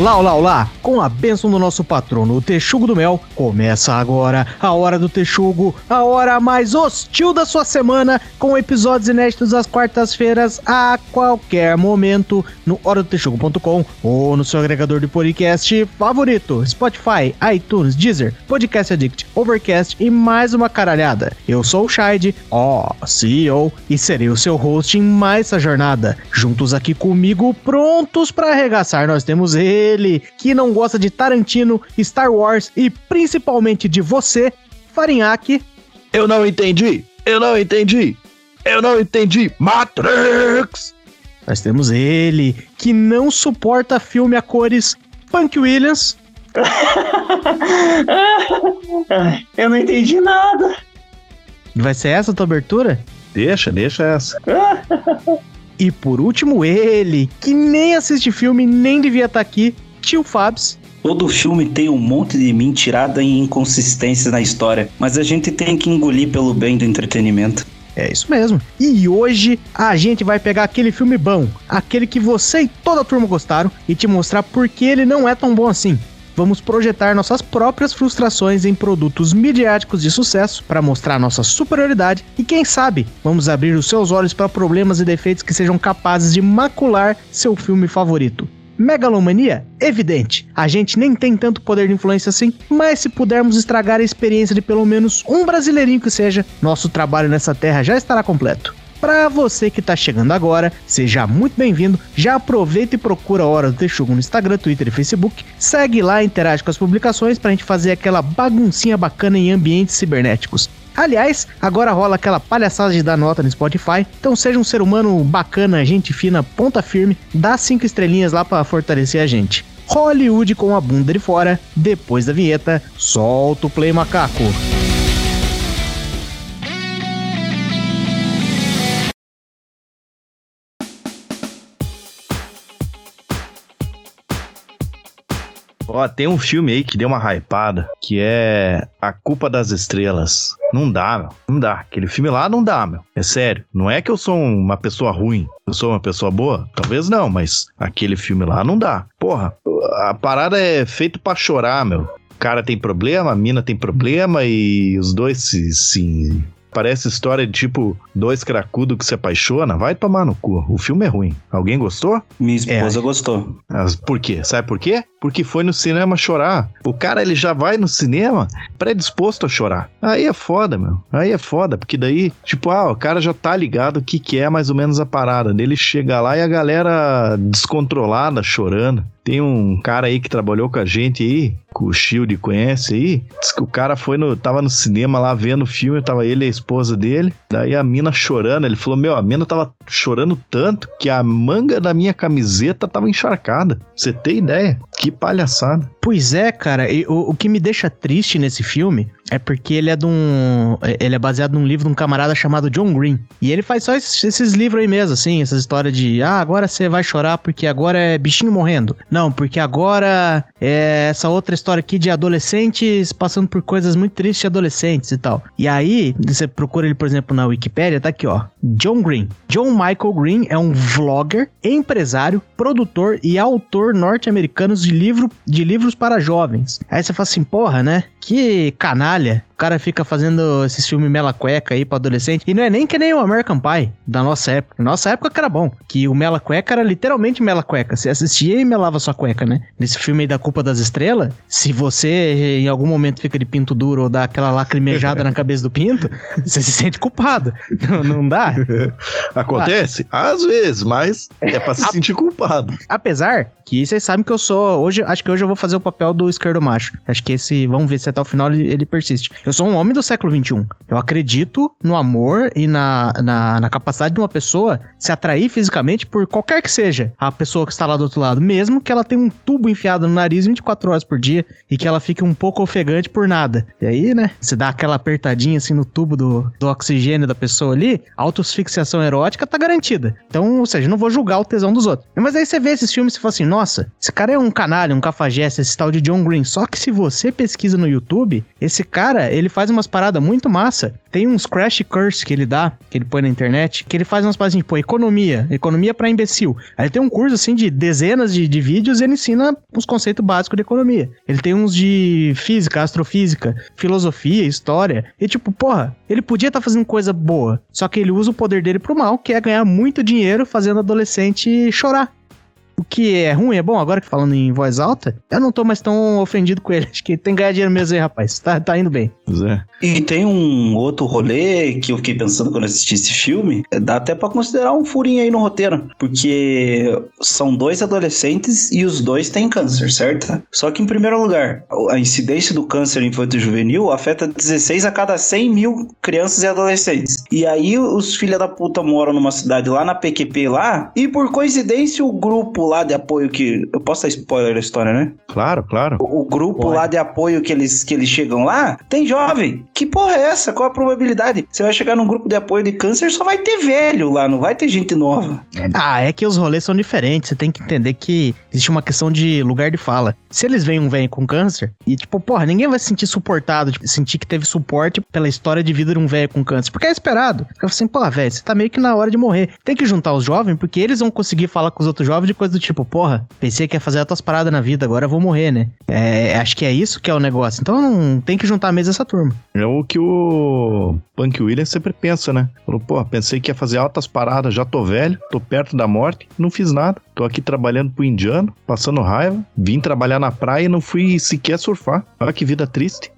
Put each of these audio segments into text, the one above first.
Olá, olá, olá! Com a bênção do nosso patrono, o Texugo do Mel, começa agora a Hora do Texugo, a hora mais hostil da sua semana, com episódios inéditos às quartas-feiras a qualquer momento no horadotexugo.com ou no seu agregador de podcast favorito, Spotify, iTunes, Deezer, Podcast Addict, Overcast e mais uma caralhada. Eu sou o Shide, ó, CEO, e serei o seu host em mais essa jornada. Juntos aqui comigo, prontos para arregaçar, nós temos ele ele que não gosta de Tarantino, Star Wars e principalmente de você, Farinhaque. Eu não entendi, eu não entendi, eu não entendi, Matrix! Nós temos ele que não suporta filme a cores, Punk Williams. eu não entendi nada. Vai ser essa a tua abertura? Deixa, deixa essa. E por último, ele, que nem assiste filme, nem devia estar tá aqui, Tio Fabs. Todo filme tem um monte de mentirada e inconsistência na história, mas a gente tem que engolir pelo bem do entretenimento. É isso mesmo. E hoje a gente vai pegar aquele filme bom, aquele que você e toda a turma gostaram, e te mostrar por que ele não é tão bom assim vamos projetar nossas próprias frustrações em produtos midiáticos de sucesso para mostrar nossa superioridade e, quem sabe, vamos abrir os seus olhos para problemas e defeitos que sejam capazes de macular seu filme favorito. Megalomania? Evidente. A gente nem tem tanto poder de influência assim, mas se pudermos estragar a experiência de pelo menos um brasileirinho que seja, nosso trabalho nessa terra já estará completo. Para você que está chegando agora, seja muito bem-vindo. Já aproveita e procura a Hora do Texugo no Instagram, Twitter e Facebook. Segue lá interage com as publicações para a gente fazer aquela baguncinha bacana em ambientes cibernéticos. Aliás, agora rola aquela palhaçada de dar nota no Spotify. Então seja um ser humano bacana, gente fina, ponta firme, dá cinco estrelinhas lá para fortalecer a gente. Hollywood com a bunda de fora. Depois da vinheta, solta o play macaco. Ó, tem um filme aí que deu uma hypada, que é A Culpa das Estrelas. Não dá, meu. Não dá. Aquele filme lá não dá, meu. É sério. Não é que eu sou uma pessoa ruim. Eu sou uma pessoa boa? Talvez não, mas aquele filme lá não dá. Porra, a parada é feito para chorar, meu. O cara tem problema, a mina tem problema e os dois se, se Parece história de tipo dois cracudos que se apaixona. Vai tomar no cu. O filme é ruim. Alguém gostou? Minha esposa é. gostou. Mas por quê? Sabe por quê? Porque foi no cinema chorar. O cara ele já vai no cinema predisposto a chorar. Aí é foda, meu. Aí é foda, porque daí, tipo, ah, o cara já tá ligado o que, que é mais ou menos a parada. Ele chega lá e a galera descontrolada, chorando. Tem um cara aí que trabalhou com a gente aí, que o Shield conhece aí. Diz que o cara foi no. tava no cinema lá vendo o filme, tava ele e a esposa dele. Daí a mina chorando. Ele falou: Meu, a mina tava chorando tanto que a manga da minha camiseta tava encharcada. Você tem ideia? Que palhaçada. Pois é, cara. E o, o que me deixa triste nesse filme é porque ele é de um. Ele é baseado num livro de um camarada chamado John Green. E ele faz só esses, esses livros aí mesmo, assim, essa história de ah, agora você vai chorar porque agora é bichinho morrendo. Não, porque agora é essa outra história aqui de adolescentes passando por coisas muito tristes de adolescentes e tal. E aí, você procura ele, por exemplo, na Wikipedia, tá aqui, ó. John Green. John Michael Green é um vlogger, empresário, produtor e autor norte-americano de, livro, de livros para jovens. Aí você fala assim, porra, né? Que canalha cara fica fazendo esses filmes mela cueca aí pra adolescente. E não é nem que nem o American Pie da nossa época. Nossa época que era bom. Que o mela cueca era literalmente mela cueca. Você assistia e melava sua cueca, né? Nesse filme aí da Culpa das Estrelas, se você em algum momento fica de pinto duro ou dá aquela lacrimejada na cabeça do pinto, você se sente culpado. Não, não dá? Acontece? Ah. Às vezes, mas é pra se sentir culpado. Apesar que vocês sabem que eu sou. Hoje, acho que hoje eu vou fazer o papel do esquerdo macho. Acho que esse. Vamos ver se até o final ele, ele persiste. Eu sou um homem do século XXI. Eu acredito no amor e na, na, na, capacidade de uma pessoa se atrair fisicamente por qualquer que seja a pessoa que está lá do outro lado, mesmo que ela tenha um tubo enfiado no nariz 24 horas por dia e que ela fique um pouco ofegante por nada. E aí, né? Você dá aquela apertadinha assim no tubo do, do oxigênio da pessoa ali, a autosfixação erótica tá garantida. Então, ou seja, não vou julgar o tesão dos outros. Mas aí você vê esses filmes e fala assim: nossa, esse cara é um canalha, um cafajeste, esse tal de John Green. Só que se você pesquisa no YouTube, esse cara, ele faz umas paradas muito massa. Tem uns crash curse que ele dá, que ele põe na internet, que ele faz umas paradas assim, pô, economia, economia para imbecil. Aí ele tem um curso assim de dezenas de, de vídeos e ele ensina os conceitos básicos de economia. Ele tem uns de física, astrofísica, filosofia, história. E tipo, porra, ele podia estar tá fazendo coisa boa, só que ele usa o poder dele pro mal, que é ganhar muito dinheiro fazendo adolescente chorar. O que é ruim, é bom, agora que falando em voz alta, eu não tô mais tão ofendido com ele. Acho que tem que ganhar dinheiro mesmo aí, rapaz. Tá, tá indo bem. Pois é. E tem um outro rolê que eu fiquei pensando quando assisti esse filme. Dá até para considerar um furinho aí no roteiro. Porque são dois adolescentes e os dois têm câncer, certo? Só que, em primeiro lugar, a incidência do câncer infanto-juvenil afeta 16 a cada 100 mil crianças e adolescentes. E aí, os filha da puta moram numa cidade lá na PQP lá. E por coincidência, o grupo lá de apoio que. Eu posso dar spoiler da história, né? Claro, claro. O, o grupo Pode. lá de apoio que eles, que eles chegam lá tem jovem. Que porra é essa? Qual a probabilidade? Você vai chegar num grupo de apoio de câncer, só vai ter velho lá, não vai ter gente nova. Ah, é que os rolês são diferentes. Você tem que entender que existe uma questão de lugar de fala. Se eles veem um velho com câncer, e tipo, porra, ninguém vai se sentir suportado, tipo, sentir que teve suporte pela história de vida de um velho com câncer. Porque é esperado. Fica assim, pô, velho, você tá meio que na hora de morrer. Tem que juntar os jovens, porque eles vão conseguir falar com os outros jovens de coisa do tipo, porra, pensei que ia fazer outras paradas na vida, agora eu vou morrer, né? É, acho que é isso que é o negócio. Então não tem que juntar mesmo essa turma. É o que o Punk Williams sempre pensa, né? Falou, pô, pensei que ia fazer altas paradas, já tô velho, tô perto da morte, não fiz nada. Tô aqui trabalhando pro indiano, passando raiva, vim trabalhar na praia e não fui sequer surfar. Olha que vida triste.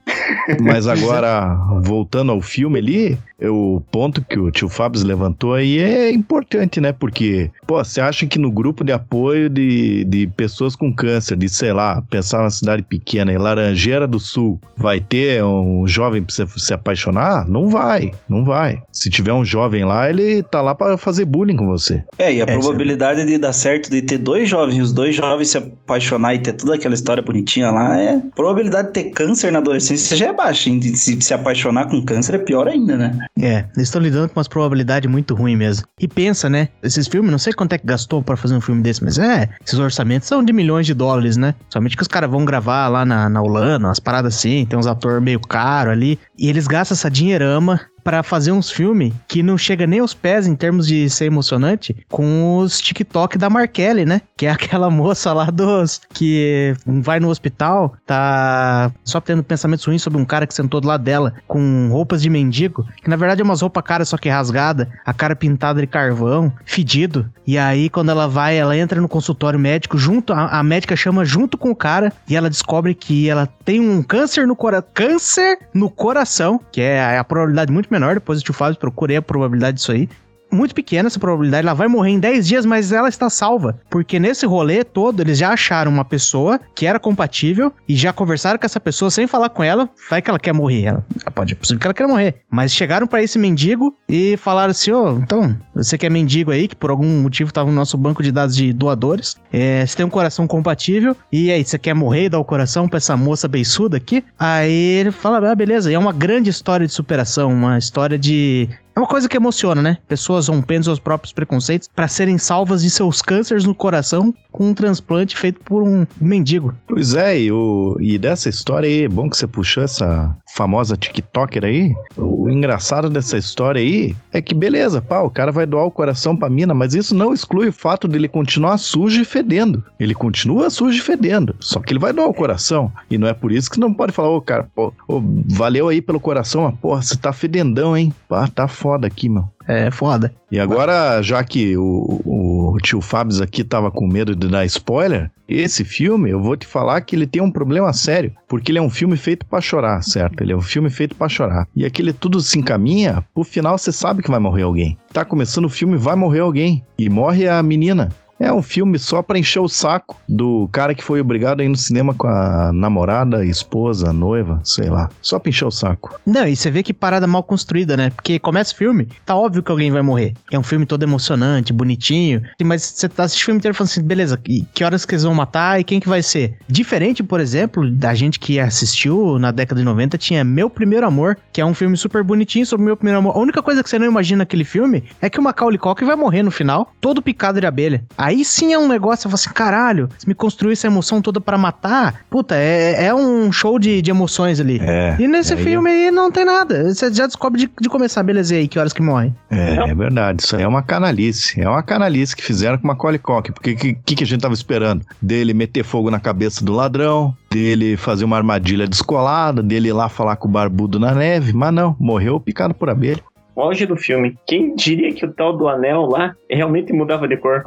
Mas agora, voltando ao filme ali, o ponto que o tio Fábio levantou aí é importante, né? Porque, pô, você acha que no grupo de apoio de, de pessoas com câncer, de sei lá, pensar numa cidade pequena, em Laranjeira do Sul, vai ter um jovem pra você se apaixonar? Não vai, não vai. Se tiver um jovem lá, ele tá lá para fazer bullying com você. É, e a é, probabilidade de dar certo de ter dois jovens, os dois jovens se apaixonar e ter toda aquela história bonitinha lá, é. A probabilidade de ter câncer na adolescência já é baixa. E se, se apaixonar com câncer é pior ainda, né? É, eles estão lidando com umas probabilidades muito ruins mesmo. E pensa, né? Esses filmes, não sei quanto é que gastou para fazer um filme desse, mas é, esses orçamentos são de milhões de dólares, né? Somente que os caras vão gravar lá na, na Holanda, umas paradas assim, tem uns atores meio caro ali. E eles gastam essa dinheirama para fazer uns filmes que não chega nem aos pés em termos de ser emocionante com os TikTok da Markelly, né? Que é aquela moça lá dos que vai no hospital, tá só tendo pensamentos ruins sobre um cara que sentou do lado dela com roupas de mendigo, que na verdade é umas roupas cara só que rasgada, a cara pintada de carvão, fedido. E aí quando ela vai, ela entra no consultório médico junto, a, a médica chama junto com o cara e ela descobre que ela tem um câncer no coração, câncer no coração, que é a probabilidade muito menor, depois tio Fábio procurei a probabilidade disso aí muito pequena essa probabilidade. Ela vai morrer em 10 dias, mas ela está salva. Porque nesse rolê todo, eles já acharam uma pessoa que era compatível e já conversaram com essa pessoa sem falar com ela. Vai que ela quer morrer. Ela, pode, é possível que ela queira morrer. Mas chegaram para esse mendigo e falaram assim: Ô, oh, então, você que é mendigo aí, que por algum motivo estava no nosso banco de dados de doadores, é, você tem um coração compatível, e aí, você quer morrer e dar o coração pra essa moça beiçuda aqui? Aí ele fala: ah, beleza. E é uma grande história de superação, uma história de é uma coisa que emociona, né? Pessoas rompendo seus próprios preconceitos para serem salvas de seus cânceres no coração com um transplante feito por um mendigo. Pois é, e, o, e dessa história aí, é bom que você puxou essa famosa TikToker aí. O engraçado dessa história aí é que, beleza, pá, o cara vai doar o coração pra mina, mas isso não exclui o fato dele continuar sujo e fedendo. Ele continua sujo e fedendo, só que ele vai doar o coração. E não é por isso que não pode falar, ô cara, pô, oh, valeu aí pelo coração, mas porra, você tá fedendão, hein? Pá, tá foda aqui, meu. É foda. E agora, já que o, o tio Fábio aqui tava com medo de dar spoiler, esse filme, eu vou te falar que ele tem um problema sério, porque ele é um filme feito para chorar, certo? Ele é um filme feito para chorar. E aquele tudo se encaminha, pro final você sabe que vai morrer alguém. Tá começando o filme, vai morrer alguém. E morre a menina. É um filme só pra encher o saco do cara que foi obrigado a ir no cinema com a namorada, esposa, noiva, sei lá. Só pra encher o saco. Não, e você vê que parada mal construída, né? Porque começa o filme, tá óbvio que alguém vai morrer. É um filme todo emocionante, bonitinho. Mas você tá assistindo o filme inteiro falando assim, beleza, que horas que eles vão matar e quem que vai ser? Diferente, por exemplo, da gente que assistiu na década de 90, tinha Meu Primeiro Amor, que é um filme super bonitinho sobre Meu Primeiro Amor. A única coisa que você não imagina naquele filme é que o Macaulay Culkin vai morrer no final, todo picado de abelha. Aí aí sim é um negócio, eu falo assim, caralho, se me construiu essa emoção toda pra matar, puta, é, é um show de, de emoções ali. É. E nesse aí- filme aí não tem nada. Você já descobre de, de começar, beleza, e aí, que horas que morre? É, é verdade. Isso aí é uma canalice. É uma canalice que fizeram com Macaulay Culkin. Porque o que, que, que a gente tava esperando? Dele meter fogo na cabeça do ladrão, dele fazer uma armadilha descolada, dele ir lá falar com o barbudo na neve. Mas não, morreu picado por abelha. O auge do filme. Quem diria que o tal do anel lá realmente mudava de cor?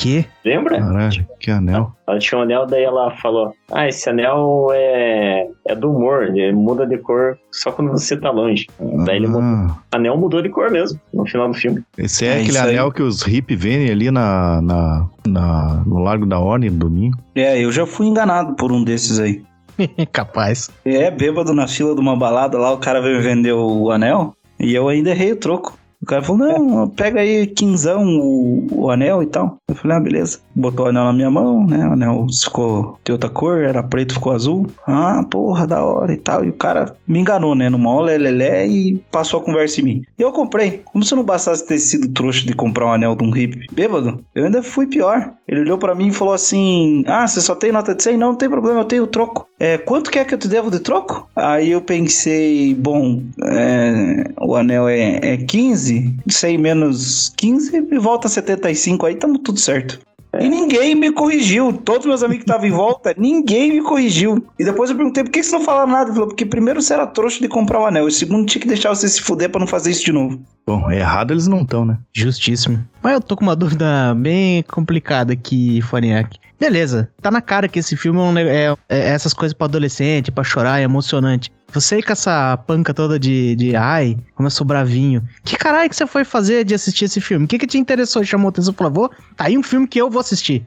Que? Lembra? Caralho, que anel. Ela tinha um anel, daí ela falou: Ah, esse anel é, é do humor, ele muda de cor só quando você tá longe. Daí ele mudou. Ah, anel mudou de cor mesmo, no final do filme. esse é, É aquele isso aí. anel que os hippies vendem ali na, na, na- no Largo da Ordem no domingo. É, eu já fui enganado por um desses aí. Capaz. É, bêbado na fila de uma balada lá, o cara veio vender o anel e eu ainda errei o troco. O cara falou, não, pega aí quinzão o, o anel e tal. Eu falei, ah, beleza. Botou o anel na minha mão, né? O anel ficou de outra cor, era preto, ficou azul. Ah, porra, da hora e tal. E o cara me enganou, né? Numa aula lelé e passou a conversa em mim. E eu comprei. Como se não bastasse ter sido trouxa de comprar um anel de um hippie bêbado, eu ainda fui pior. Ele olhou pra mim e falou assim: Ah, você só tem nota de 100? Não, não tem problema, eu tenho troco. É, quanto que é que eu te devo de troco? Aí eu pensei, bom, é, o anel é, é 15, 100 menos 15 e volta a 75, aí tamo tudo certo. E ninguém me corrigiu. Todos meus amigos que estavam em volta, ninguém me corrigiu. E depois eu perguntei, por que você não falaram nada? Ele falou, porque primeiro você era trouxa de comprar o anel. E segundo, tinha que deixar você se fuder pra não fazer isso de novo. Bom, errado eles não estão, né? Justíssimo. Mas eu tô com uma dúvida bem complicada aqui, Foniak. Beleza, tá na cara que esse filme é, um é- é essas coisas pra adolescente, pra chorar, é emocionante. Você aí com essa panca toda de, de ai, como eu sou bravinho. Que caralho que você foi fazer de assistir esse filme? O que que te interessou, chamou a atenção? Falou, vou, tá aí um filme que eu vou assistir.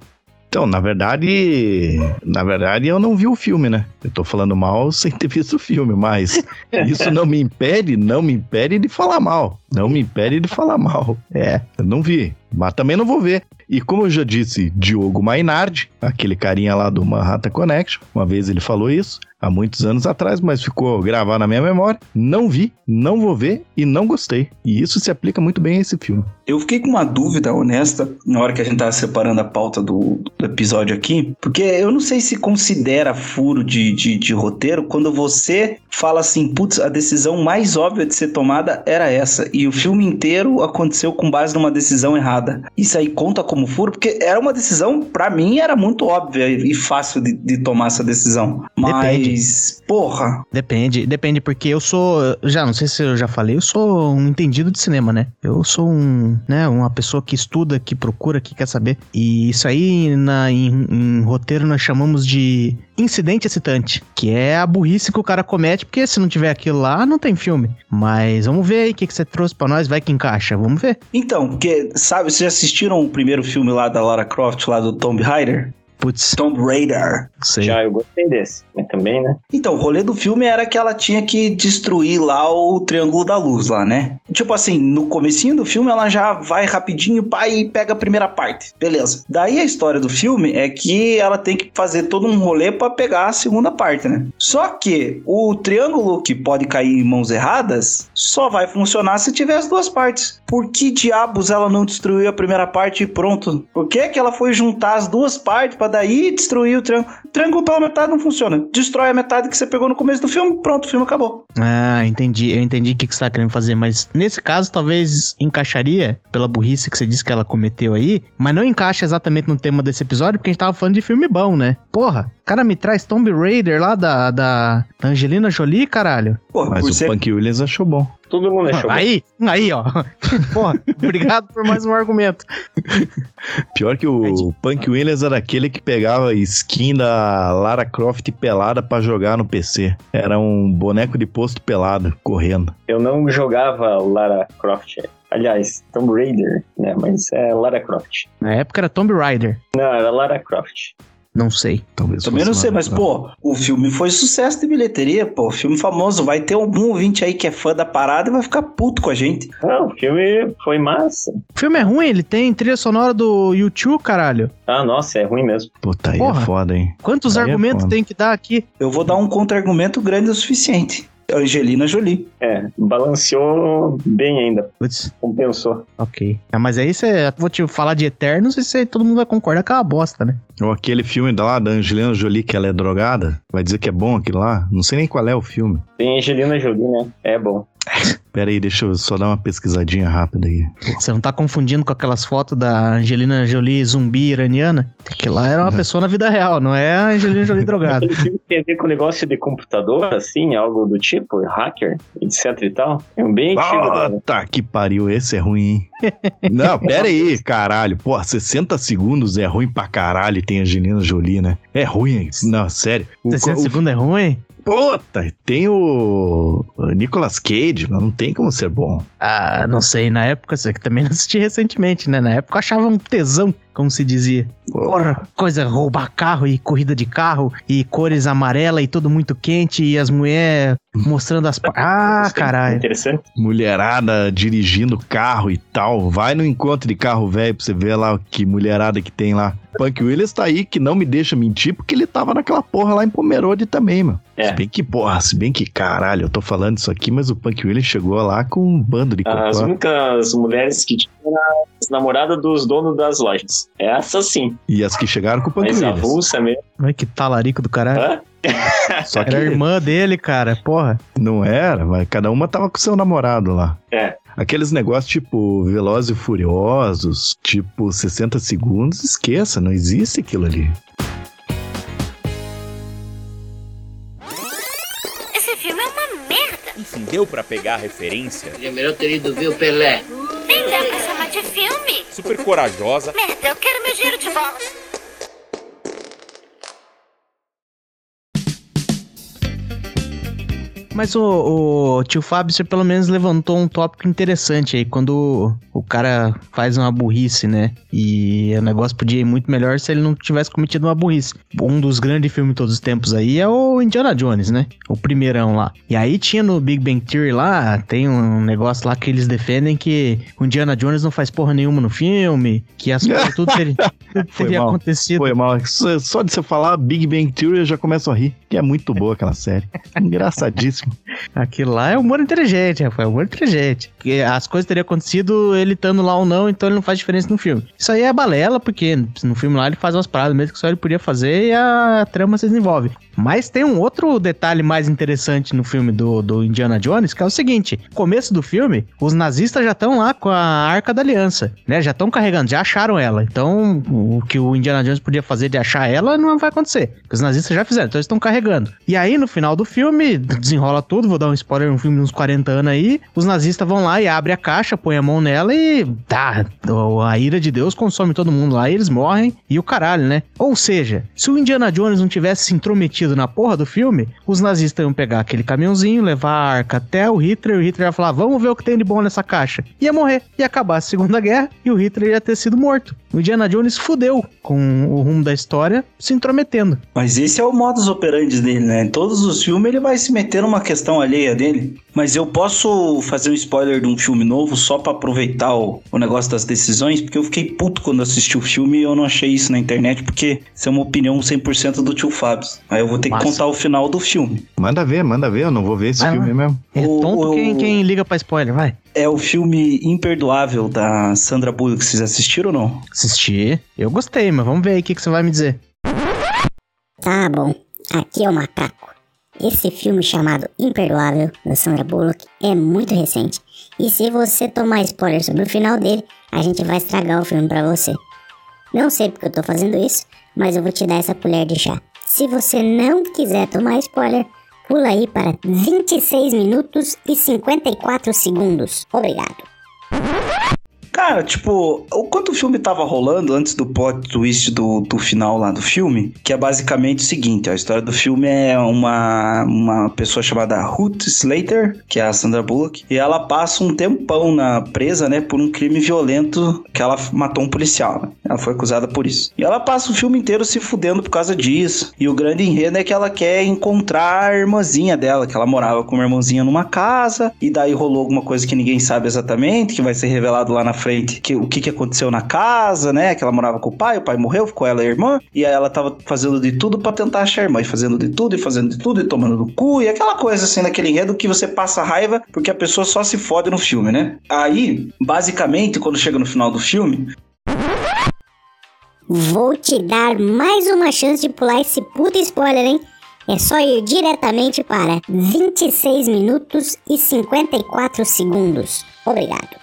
Então, na verdade, na verdade eu não vi o filme, né? Eu tô falando mal sem ter visto o filme, mas isso não me impede, não me impede de falar mal. Não me impede de falar mal. É, eu não vi, mas também não vou ver. E como eu já disse, Diogo Mainardi, aquele carinha lá do Manhattan Connection, uma vez ele falou isso, há muitos anos atrás, mas ficou gravado na minha memória. Não vi, não vou ver e não gostei. E isso se aplica muito bem a esse filme. Eu fiquei com uma dúvida honesta na hora que a gente tava separando a pauta do, do episódio aqui, porque eu não sei se considera furo de, de, de roteiro quando você fala assim, putz, a decisão mais óbvia de ser tomada era essa, e o filme inteiro aconteceu com base numa decisão errada. Isso aí conta como furo, porque era uma decisão, pra mim, era muito óbvia e fácil de, de tomar essa decisão. Mas, porra, Depende, depende, porque eu sou. Já não sei se eu já falei, eu sou um entendido de cinema, né? Eu sou um, né, uma pessoa que estuda, que procura, que quer saber. E isso aí na, em, em roteiro nós chamamos de incidente excitante, que é a burrice que o cara comete, porque se não tiver aquilo lá, não tem filme. Mas vamos ver aí o que, que você trouxe pra nós, vai que encaixa, vamos ver. Então, porque, sabe, vocês já assistiram o primeiro filme lá da Lara Croft, lá do Tomb Raider? Putz, Tomb Raider. sei. Já eu gostei desse, mas também, né? Então, o rolê do filme era que ela tinha que destruir lá o Triângulo da Luz lá, né? Tipo assim, no comecinho do filme ela já vai rapidinho, pai, e pega a primeira parte. Beleza. Daí a história do filme é que ela tem que fazer todo um rolê pra pegar a segunda parte, né? Só que o triângulo que pode cair em mãos erradas só vai funcionar se tiver as duas partes. Por que diabos ela não destruiu a primeira parte e pronto? Por que que ela foi juntar as duas partes pra daí destruir o triângulo? O triângulo pela metade não funciona. Destrói a metade que você pegou no começo do filme, pronto, o filme acabou. Ah, entendi. Eu entendi o que, que você tá querendo fazer, mas nesse caso talvez encaixaria pela burrice que você disse que ela cometeu aí, mas não encaixa exatamente no tema desse episódio, porque a gente tava falando de filme bom, né? Porra, cara me traz Tomb Raider lá da, da, Angelina Jolie, caralho. Pô, Mas o ser Punk Williams achou bom. Todo mundo achou. Aí, aí, ó. Porra, obrigado por mais um argumento. Pior que o Punk Williams era aquele que pegava skin da Lara Croft pelada pra jogar no PC. Era um boneco de posto pelado, correndo. Eu não jogava Lara Croft. Aliás, Tomb Raider, né? Mas é Lara Croft. Na época era Tomb Raider. Não, era Lara Croft. Não sei. Talvez Também não sei, mas, pô, o filme foi sucesso de bilheteria, pô. Filme famoso. Vai ter algum ouvinte aí que é fã da parada e vai ficar puto com a gente. Não, o filme foi massa. O filme é ruim, ele tem trilha sonora do YouTube, caralho. Ah, nossa, é ruim mesmo. Puta, aí Porra. é foda, hein? Quantos Aí é argumentos foda. tem que dar aqui? Eu vou dar um contra-argumento grande o suficiente. Angelina Jolie. É, balanceou bem ainda. Putz, Compensou. ok. É, mas aí você. Vou te falar de Eternos e você, todo mundo vai concordar que é uma bosta, né? Ou aquele filme da lá da Angelina Jolie que ela é drogada. Vai dizer que é bom aquilo lá? Não sei nem qual é o filme. Tem Angelina Jolie, né? É bom. Pera aí, deixa eu só dar uma pesquisadinha rápida aí. Você não tá confundindo com aquelas fotos da Angelina Jolie zumbi iraniana? Que lá era uma pessoa na vida real, não é a Angelina Jolie drogada. Tem a ver com negócio de computador, assim, algo do tipo, hacker, etc e tal. É um bem antigo. Ah, né? tá que pariu, esse é ruim, hein? Não, pera aí, caralho. Pô, 60 segundos é ruim pra caralho tem Angelina Jolie, né? É ruim, não, sério. O, 60 o- segundos é ruim? Puta, tem o, Nicolas Cage, não tem como ser bom. Ah, não sei, na época, você que também assisti recentemente, né? Na época eu achava um tesão, como se dizia. Porra, coisa roubar carro e corrida de carro e cores amarela e tudo muito quente e as mulheres mostrando as. Ah, caralho. Interessante. Mulherada dirigindo carro e tal. Vai no encontro de carro velho pra você ver lá que mulherada que tem lá. Punk Williams tá aí que não me deixa mentir porque ele tava naquela porra lá em Pomerode também, mano. É. Se bem que, porra, se bem que, caralho, eu tô falando isso aqui, mas o Punk Williams chegou lá com um bando de As cocô. únicas mulheres que tinham eram as namoradas dos donos das lojas. Essa sim. E as que chegaram com o Punk Mas avulsa mesmo. Ai, que talarico do caralho. Hã? Só que Era a irmã dele, cara, porra. não era, mas cada uma tava com seu namorado lá. É. Aqueles negócios tipo Velozes e Furiosos, tipo 60 segundos, esqueça, não existe aquilo ali. Esse filme é uma merda. Enfim, deu pra pegar a referência? É melhor ter ido ver o Pelé. Super corajosa. Merda, eu quero meu dinheiro de volta. Mas o, o tio Fábio, você pelo menos levantou um tópico interessante aí, quando o cara faz uma burrice, né? E o negócio podia ir muito melhor se ele não tivesse cometido uma burrice. Um dos grandes filmes de todos os tempos aí é o Indiana Jones, né? O primeirão lá. E aí tinha no Big Bang Theory lá, tem um negócio lá que eles defendem que o Indiana Jones não faz porra nenhuma no filme, que as coisas tudo teria, tudo teria mal. acontecido. Foi mal. Só só de você falar Big Bang Theory eu já começo a rir, que é muito boa aquela série. Engraçadíssimo. Aquilo lá é humor inteligente, Rafael, humor inteligente. Porque as coisas teriam acontecido ele estando lá ou não, então ele não faz diferença no filme. Isso aí é balela, porque no filme lá ele faz umas paradas mesmo que só ele podia fazer e a trama se desenvolve. Mas tem um outro detalhe mais interessante no filme do, do Indiana Jones, que é o seguinte: começo do filme, os nazistas já estão lá com a Arca da Aliança, né? Já estão carregando, já acharam ela. Então, o que o Indiana Jones podia fazer de achar ela não vai acontecer. Porque os nazistas já fizeram, então eles estão carregando. E aí, no final do filme, desenrola tudo, vou dar um spoiler, um filme de uns 40 anos aí, os nazistas vão lá e abrem a caixa, põem a mão nela e tá, a ira de Deus consome todo mundo lá e eles morrem e o caralho, né? Ou seja, se o Indiana Jones não tivesse se intrometido na porra do filme, os nazistas iam pegar aquele caminhãozinho, levar a arca até o Hitler, e o Hitler ia falar, vamos ver o que tem de bom nessa caixa. Ia morrer, ia acabar a Segunda Guerra e o Hitler ia ter sido morto. O Indiana Jones fudeu com o rumo da história, se intrometendo. Mas esse é o modus operandi dele, né? Em todos os filmes ele vai se meter numa questão alheia dele. Mas eu posso fazer um spoiler de um filme novo só pra aproveitar o, o negócio das decisões? Porque eu fiquei puto quando assisti o filme e eu não achei isso na internet, porque isso é uma opinião 100% do tio Fábio. Aí eu vou ter Massa. que contar o final do filme. Manda ver, manda ver, eu não vou ver esse Vai lá. filme mesmo. É tonto o- quem, quem liga pra spoiler, vai. É o filme Imperdoável da Sandra Bullock. Vocês assistiram ou não? Assistir. Eu gostei, mas vamos ver aí o que, que você vai me dizer. Tá bom, aqui é o Macaco. Esse filme chamado Imperdoável, da Sandra Bullock, é muito recente. E se você tomar spoiler sobre o final dele, a gente vai estragar o filme pra você. Não sei porque eu tô fazendo isso, mas eu vou te dar essa colher de chá. Se você não quiser tomar spoiler, pula aí para 26 minutos e 54 segundos. Obrigado. Cara, tipo, o quanto o filme tava rolando antes do plot twist do, do final lá do filme, que é basicamente o seguinte, a história do filme é uma, uma pessoa chamada Ruth Slater, que é a Sandra Bullock, e ela passa um tempão na presa, né, por um crime violento que ela matou um policial, né? Ela foi acusada por isso. E ela passa o filme inteiro se fudendo por causa disso. E o grande enredo é que ela quer encontrar a irmãzinha dela, que ela morava com uma irmãzinha numa casa, e daí rolou alguma coisa que ninguém sabe exatamente, que vai ser revelado lá na frente que, o que, que aconteceu na casa, né? Que ela morava com o pai, o pai morreu, ficou ela e a irmã, e ela tava fazendo de tudo pra tentar achar a irmã, e fazendo de tudo, e fazendo de tudo, e tomando no cu, e aquela coisa assim, daquele enredo que você passa raiva porque a pessoa só se fode no filme, né? Aí, basicamente, quando chega no final do filme, Vou te dar mais uma chance de pular esse puta spoiler, hein? É só ir diretamente para 26 minutos e 54 segundos. Obrigado.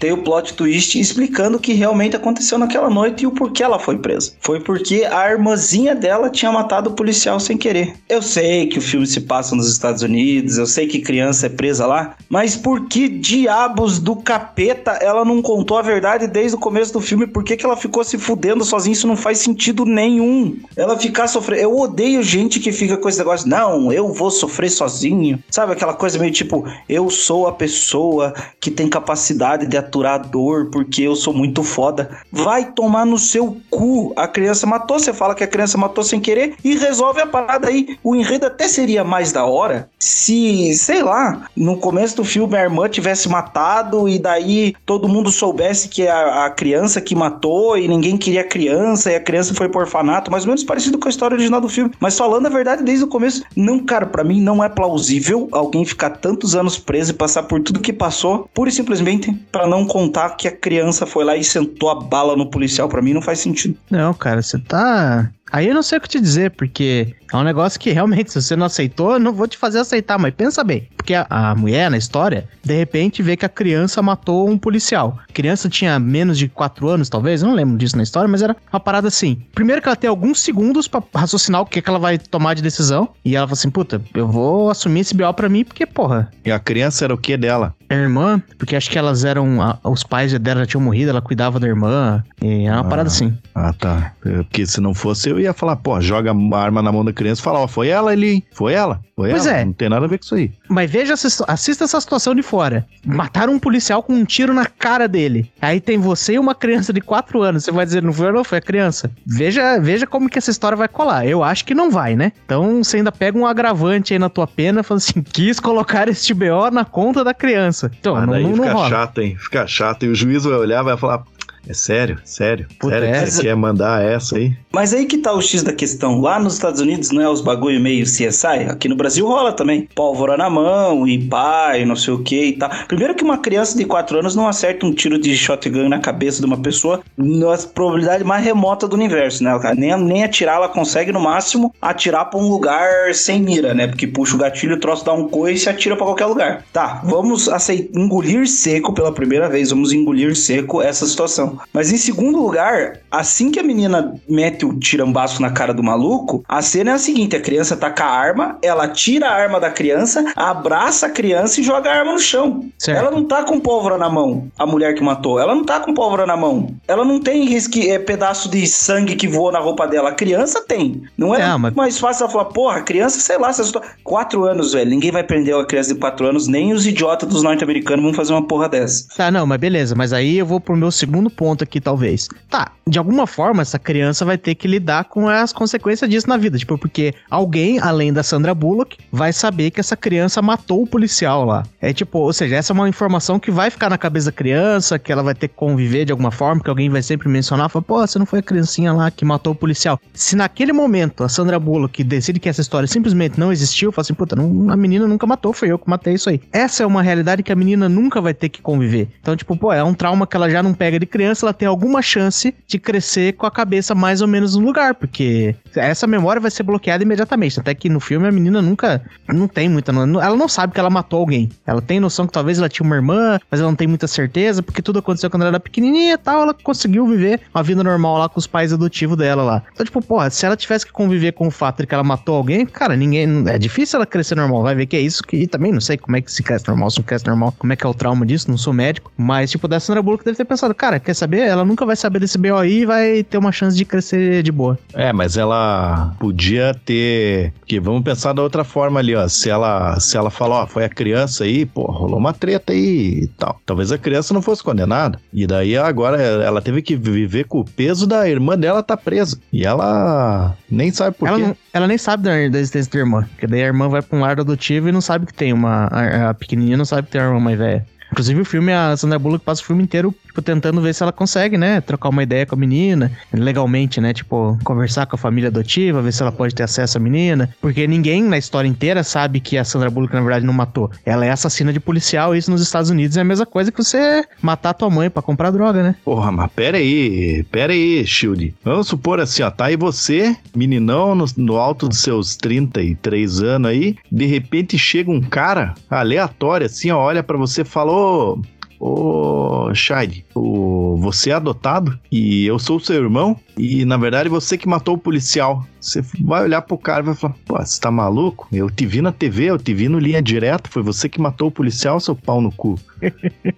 Tem o plot twist explicando o que realmente aconteceu naquela noite e o porquê ela foi presa. Foi porque a irmãzinha dela tinha matado o policial sem querer. Eu sei que o filme se passa nos Estados Unidos, eu sei que criança é presa lá, mas por que diabos do capeta ela não contou a verdade desde o começo do filme? Por que, que ela ficou se fudendo sozinha? Isso não faz sentido nenhum. Ela ficar sofrendo. Eu odeio gente que fica com esse negócio, não, eu vou sofrer sozinho. Sabe aquela coisa meio tipo, eu sou a pessoa que tem capacidade de aturar dor porque eu sou muito foda. Vai tomar no seu cu. A criança matou, você fala que a criança matou sem querer e resolve a parada aí. O enredo até seria mais da hora se, sei lá, no começo do filme a irmã tivesse matado e daí todo mundo soubesse que é a, a criança que matou e ninguém queria a criança e a criança foi por orfanato, mais ou menos parecido com a história original do filme. Mas falando a verdade desde o começo, não, cara, para mim não é plausível alguém ficar tantos anos preso e passar por tudo que passou, pura e simplesmente para não contar que a criança foi lá e sentou a bala no policial. Para mim não faz sentido. Não, cara, você tá. Aí eu não sei o que te dizer, porque é um negócio que realmente, se você não aceitou, eu não vou te fazer aceitar, mas pensa bem. Porque a, a mulher na história, de repente, vê que a criança matou um policial. A criança tinha menos de 4 anos, talvez, eu não lembro disso na história, mas era uma parada assim. Primeiro que ela tem alguns segundos pra raciocinar o que, que ela vai tomar de decisão. E ela fala assim: puta, eu vou assumir esse BO pra mim, porque, porra, E a criança era o que dela? a irmã, porque acho que elas eram. a- os pais dela já tinham morrido, ela cuidava da irmã. E era uma Ah. parada assim. Ah, tá. É, Porque se não fosse, eu ia falar, pô, joga a arma na mão da criança e fala, ó, foi ela ali, foi ela, foi Pois ela. é. Não tem nada a ver com isso aí. Mas veja, assista essa situação de fora. Mataram um policial com um tiro na cara dele. Aí tem você e uma criança de 4 anos. Você vai dizer, não foi eu, não, foi a criança. Veja, veja como que essa história vai colar. Eu acho que não vai, né? Então você ainda pega um agravante aí na tua pena, fala assim, quis colocar este BO na conta da criança. Então, Mas não, não, não fica rola. chato, hein? Fica chato. E o juiz vai olhar e vai falar, é sério, sério, Puta, sério que é. você quer mandar essa aí? Mas aí que tá o X da questão. Lá nos Estados Unidos não é os bagulho meio CSI? Aqui no Brasil rola também. Pólvora na mão e pai, não sei o que e tal. Primeiro que uma criança de 4 anos não acerta um tiro de shotgun na cabeça de uma pessoa na probabilidade mais remota do universo, né? Nem, nem atirar, ela consegue no máximo atirar pra um lugar sem mira, né? Porque puxa o gatilho, o troço dá um coice e atira pra qualquer lugar. Tá, vamos aceitar, engolir seco pela primeira vez, vamos engolir seco essa situação. Mas em segundo lugar, assim que a menina mete o tirambaço na cara do maluco, a cena é a seguinte: a criança tá com a arma, ela tira a arma da criança, abraça a criança e joga a arma no chão. Certo. Ela não tá com pólvora na mão, a mulher que matou. Ela não tá com pólvora na mão. Ela não tem risque, é, pedaço de sangue que voa na roupa dela. A criança tem. Não é É, mas- mais fácil ela falar, porra, criança, sei lá, se assustou. Quatro anos, velho. Ninguém vai prender uma criança de quatro anos, nem os idiotas dos norte-americanos vão fazer uma porra dessa. Tá, não, mas beleza. Mas aí eu vou pro meu segundo ponto aqui, talvez. Tá, de alguma forma, essa criança vai ter que lidar com as consequências disso na vida. Tipo, porque alguém, além da Sandra Bullock, vai saber que essa criança matou o policial lá. É tipo, ou seja, essa é uma informação que vai ficar na cabeça da criança, que ela vai ter que conviver de alguma forma, que alguém vai sempre mencionar, fala, pô, você não foi a criancinha lá que matou o policial. Se naquele momento a Sandra Bullock decide que essa história simplesmente não existiu, fala assim, puta, não, a menina nunca matou, foi eu que matei isso aí. Essa é uma realidade que a menina nunca vai ter que conviver. Então, tipo, pô, é um trauma que ela já não pega de criança, ela tem alguma chance de crescer com a cabeça mais ou menos no lugar, porque essa memória vai ser bloqueada imediatamente. Até que no filme a menina nunca. Não tem muita. Ela não sabe que ela matou alguém. Ela tem noção que talvez ela tinha uma irmã, mas ela não tem muita certeza, porque tudo aconteceu quando ela era pequenininha e tal. Ela conseguiu viver uma vida normal lá com os pais adotivos dela lá. Então, tipo, porra, se ela tivesse que conviver com o fato de que ela matou alguém, cara, ninguém. É difícil ela crescer normal. Vai ver que é isso que. E também não sei como é que se cresce normal, se não cresce normal, como é que é o trauma disso, não sou médico. Mas, tipo, da Sandra Bullock deve ter pensado, cara, quer saber? Ela nunca vai saber desse BO aí e vai ter uma chance de crescer de boa. É, mas ela podia ter. Porque vamos pensar da outra forma ali, ó. Se ela, se ela falar, ó, foi a criança aí, pô, rolou uma treta aí e tal. Talvez a criança não fosse condenada. E daí agora ela teve que viver com o peso da irmã dela tá presa. E ela nem sabe por ela, quê. não- ela nem sabe da, da existência da irmã. Porque daí a irmã vai pra um lar adotivo e não sabe que tem uma. A, a pequenininha não sabe que tem uma irmã mais velha. Inclusive o filme, a Sandra Bullock passa o filme inteiro, tipo, tentando ver se ela consegue, né, trocar uma ideia com a menina, legalmente, né, tipo, conversar com a família adotiva, ver se ela pode ter acesso à menina, porque ninguém na história inteira sabe que a Sandra Bullock, na verdade, não matou. Ela é assassina de policial, e isso nos Estados Unidos é a mesma coisa que você matar tua mãe pra comprar droga, né? Porra, mas pera aí, pera aí, Shield. Vamos supor assim, ó, tá aí você, meninão, no, no alto dos seus 33 anos aí, de repente chega um cara aleatório assim, ó, olha pra você e fala, ô, ô, Shade, o, você é adotado? E eu sou seu irmão e na verdade você que matou o policial. Você vai olhar pro cara e vai falar, pô, você tá maluco? Eu te vi na TV, eu te vi no linha direta, foi você que matou o policial, seu pau no cu.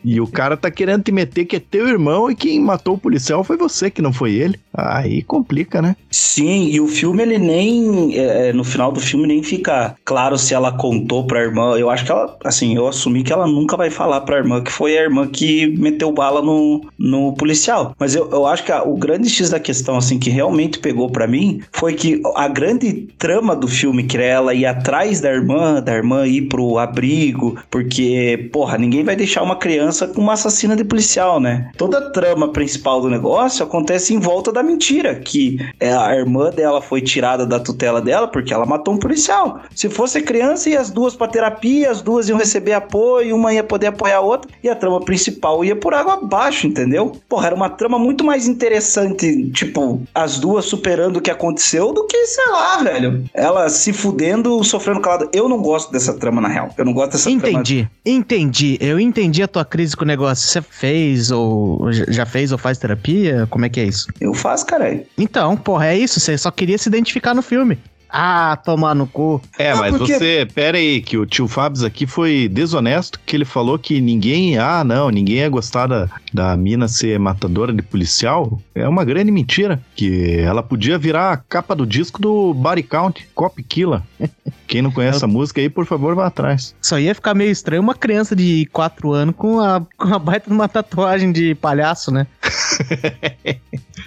e o cara tá querendo te meter que é teu irmão e quem matou o policial foi você, que não foi ele. Aí complica, né? Sim, e o filme ele nem. é, no final do filme nem fica claro se ela contou pra irmã. Eu acho que ela. Assim, eu assumi que ela nunca vai falar pra irmã que foi a irmã que meteu bala no, no policial. Mas eu, eu acho que a- o grande X da questão, assim, que realmente pegou pra mim foi que a grande trama do filme, que era ela ir atrás da irmã, da irmã ir pro abrigo, porque, porra, ninguém vai deixar uma criança com uma assassina de policial, né? Toda a trama principal do negócio acontece em volta da mentira, que é, a irmã dela foi tirada da tutela dela porque ela matou um policial. Se fosse criança, ia as duas pra terapia, as duas iam receber apoio, uma ia poder apoiar a outra, e a trama principal ia por água abaixo, entendeu? Porra, era uma trama muito mais interessante, tipo, as duas superando o que aconteceu do que, sei lá, velho. Ela se fudendo, sofrendo calada. Eu não gosto dessa trama, na real. Eu não gosto dessa trama. Entendi, entendi. Eu entendi a tua crise com o negócio. Você fez ou já- já fez ou faz terapia? Como é que é isso? Eu faço, caralho. Então, porra, é isso. Você só queria se identificar no filme. Ah, tomar no cu. É, Ah, mas porque- você, pera aí, que o tio Fábio aqui foi desonesto, que ele falou que ninguém, ah, não, ninguém ia gostar da, da mina ser matadora de policial. É uma grande mentira, que ela podia virar a capa do disco do Body Count, Cop Killer. Quem não conhece a música aí, por favor, vá atrás. Só ia ficar meio estranho uma criança de 4 anos com a, com a baita de uma tatuagem de palhaço, né?